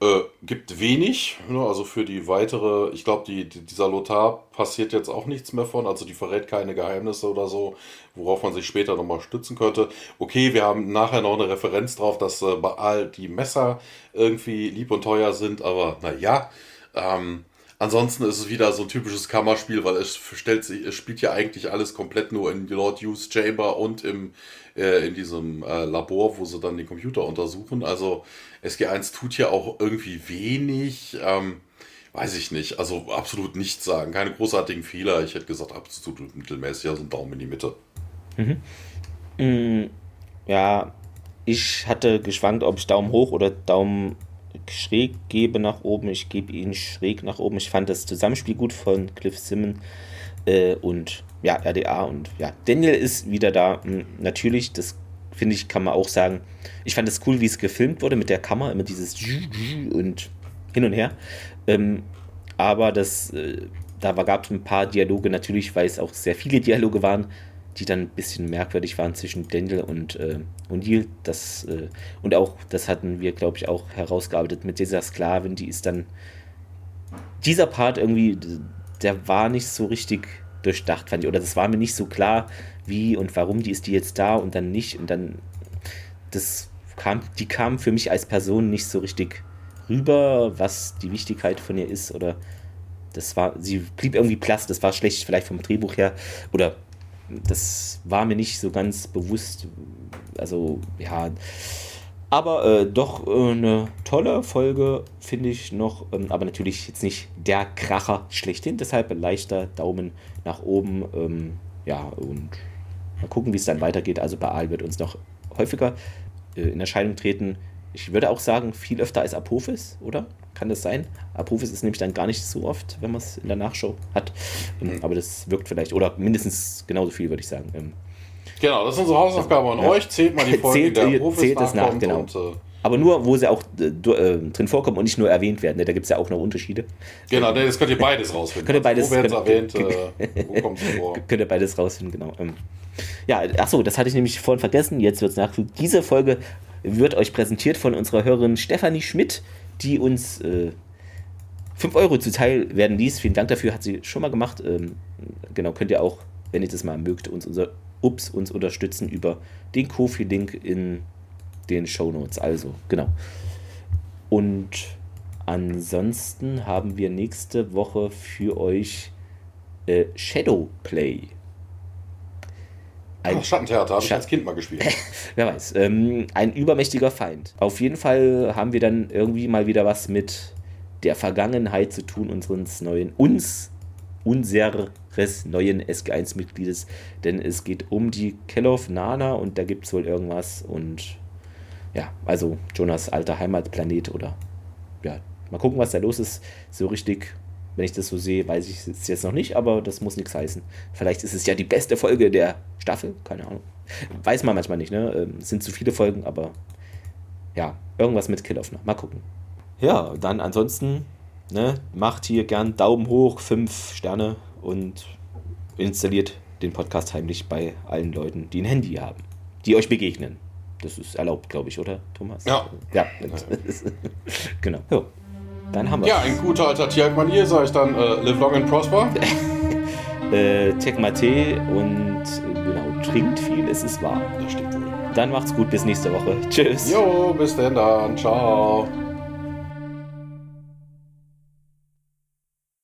äh, gibt wenig, ne? also für die weitere, ich glaube, die, die, dieser Lothar passiert jetzt auch nichts mehr von, also die verrät keine Geheimnisse oder so, worauf man sich später nochmal stützen könnte. Okay, wir haben nachher noch eine Referenz drauf, dass äh, bei all die Messer irgendwie lieb und teuer sind, aber naja, ähm, ansonsten ist es wieder so ein typisches Kammerspiel, weil es stellt sich, es spielt ja eigentlich alles komplett nur in Lord Hughes Chamber und im, äh, in diesem äh, Labor, wo sie dann den Computer untersuchen. Also SG1 tut ja auch irgendwie wenig. Ähm, weiß ich nicht. Also absolut nichts sagen. Keine großartigen Fehler. Ich hätte gesagt, absolut mittelmäßig, also ein Daumen in die Mitte. Mhm. Mm, ja, ich hatte geschwankt, ob ich Daumen hoch oder Daumen schräg gebe nach oben. Ich gebe ihn schräg nach oben. Ich fand das Zusammenspiel gut von Cliff Simmons äh, und ja, RDA und ja, Daniel ist wieder da. Hm, natürlich, das finde ich, kann man auch sagen. Ich fand es cool, wie es gefilmt wurde mit der Kamera, immer dieses und hin und her. Ähm, aber das, äh, da gab es ein paar Dialoge natürlich, weil es auch sehr viele Dialoge waren, die dann ein bisschen merkwürdig waren zwischen Daniel und äh, O'Neill. Das, äh, und auch, das hatten wir, glaube ich, auch herausgearbeitet mit dieser Sklavin, die ist dann. Dieser Part irgendwie, der war nicht so richtig durchdacht, fand ich. Oder das war mir nicht so klar, wie und warum die ist die jetzt da und dann nicht. Und dann. Das kam, die kam für mich als Person nicht so richtig rüber, was die Wichtigkeit von ihr ist. Oder das war, sie blieb irgendwie platt, das war schlecht, vielleicht vom Drehbuch her. Oder das war mir nicht so ganz bewusst. Also, ja. Aber äh, doch äh, eine tolle Folge, finde ich noch. Ähm, aber natürlich jetzt nicht der Kracher schlechthin. Deshalb leichter Daumen nach oben. Ähm, ja, und mal gucken, wie es dann weitergeht. Also bei Aal wird uns noch häufiger äh, in Erscheinung treten. Ich würde auch sagen, viel öfter als Apophis, oder? Kann das sein? Apophis ist nämlich dann gar nicht so oft, wenn man es in der Nachschau hat. Ähm, mhm. Aber das wirkt vielleicht, oder mindestens genauso viel, würde ich sagen. Ähm, genau, das ist unsere Hausaufgabe an ja. euch. Zählt mal die Folgen, zählt, der Apophis zählt es nach, genau. Und, äh, aber nur, wo sie auch äh, äh, drin vorkommen und nicht nur erwähnt werden. Ne? Da gibt es ja auch noch Unterschiede. Genau, das könnt ihr beides rausfinden. könnt ihr beides, wo werden erwähnt, äh, wo kommt es vor? Könnt ihr beides rausfinden, genau. Ähm, ja, achso, das hatte ich nämlich vorhin vergessen. Jetzt wird es nachgefügt. Diese Folge wird euch präsentiert von unserer Hörerin Stefanie Schmidt, die uns äh, 5 Euro zuteil werden dies. Vielen Dank dafür, hat sie schon mal gemacht. Ähm, genau, könnt ihr auch, wenn ihr das mal mögt, uns unser Ups uns unterstützen über den Kofi-Link in den Show Notes. Also, genau. Und ansonsten haben wir nächste Woche für euch äh, Shadowplay. Ein Ach, Schattentheater habe ich als Kind mal gespielt. Wer weiß. Ähm, ein übermächtiger Feind. Auf jeden Fall haben wir dann irgendwie mal wieder was mit der Vergangenheit zu tun, unseres neuen, uns, unseres neuen SG1-Mitgliedes. Denn es geht um die Kellov Nana und da gibt es wohl irgendwas und ja, also Jonas alter Heimatplanet oder ja, mal gucken, was da los ist. So richtig wenn ich das so sehe, weiß ich es jetzt noch nicht, aber das muss nichts heißen. Vielleicht ist es ja die beste Folge der Staffel, keine Ahnung. Weiß man manchmal nicht, ne? Ähm, es sind zu viele Folgen, aber ja, irgendwas mit Kill-Off noch. Mal gucken. Ja, dann ansonsten, ne, macht hier gern Daumen hoch, fünf Sterne und installiert den Podcast heimlich bei allen Leuten, die ein Handy haben, die euch begegnen. Das ist erlaubt, glaube ich, oder, Thomas? Ja. Ja, genau. Ja. Dann haben wir Ja, ein guter alter Tierk-Manier, sage ich dann, äh, live long and prosper. äh, Tee und genau, trinkt viel, es ist wahr. Das stimmt wohl. Dann macht's gut, bis nächste Woche. Tschüss. Jo, bis denn dann. Ciao.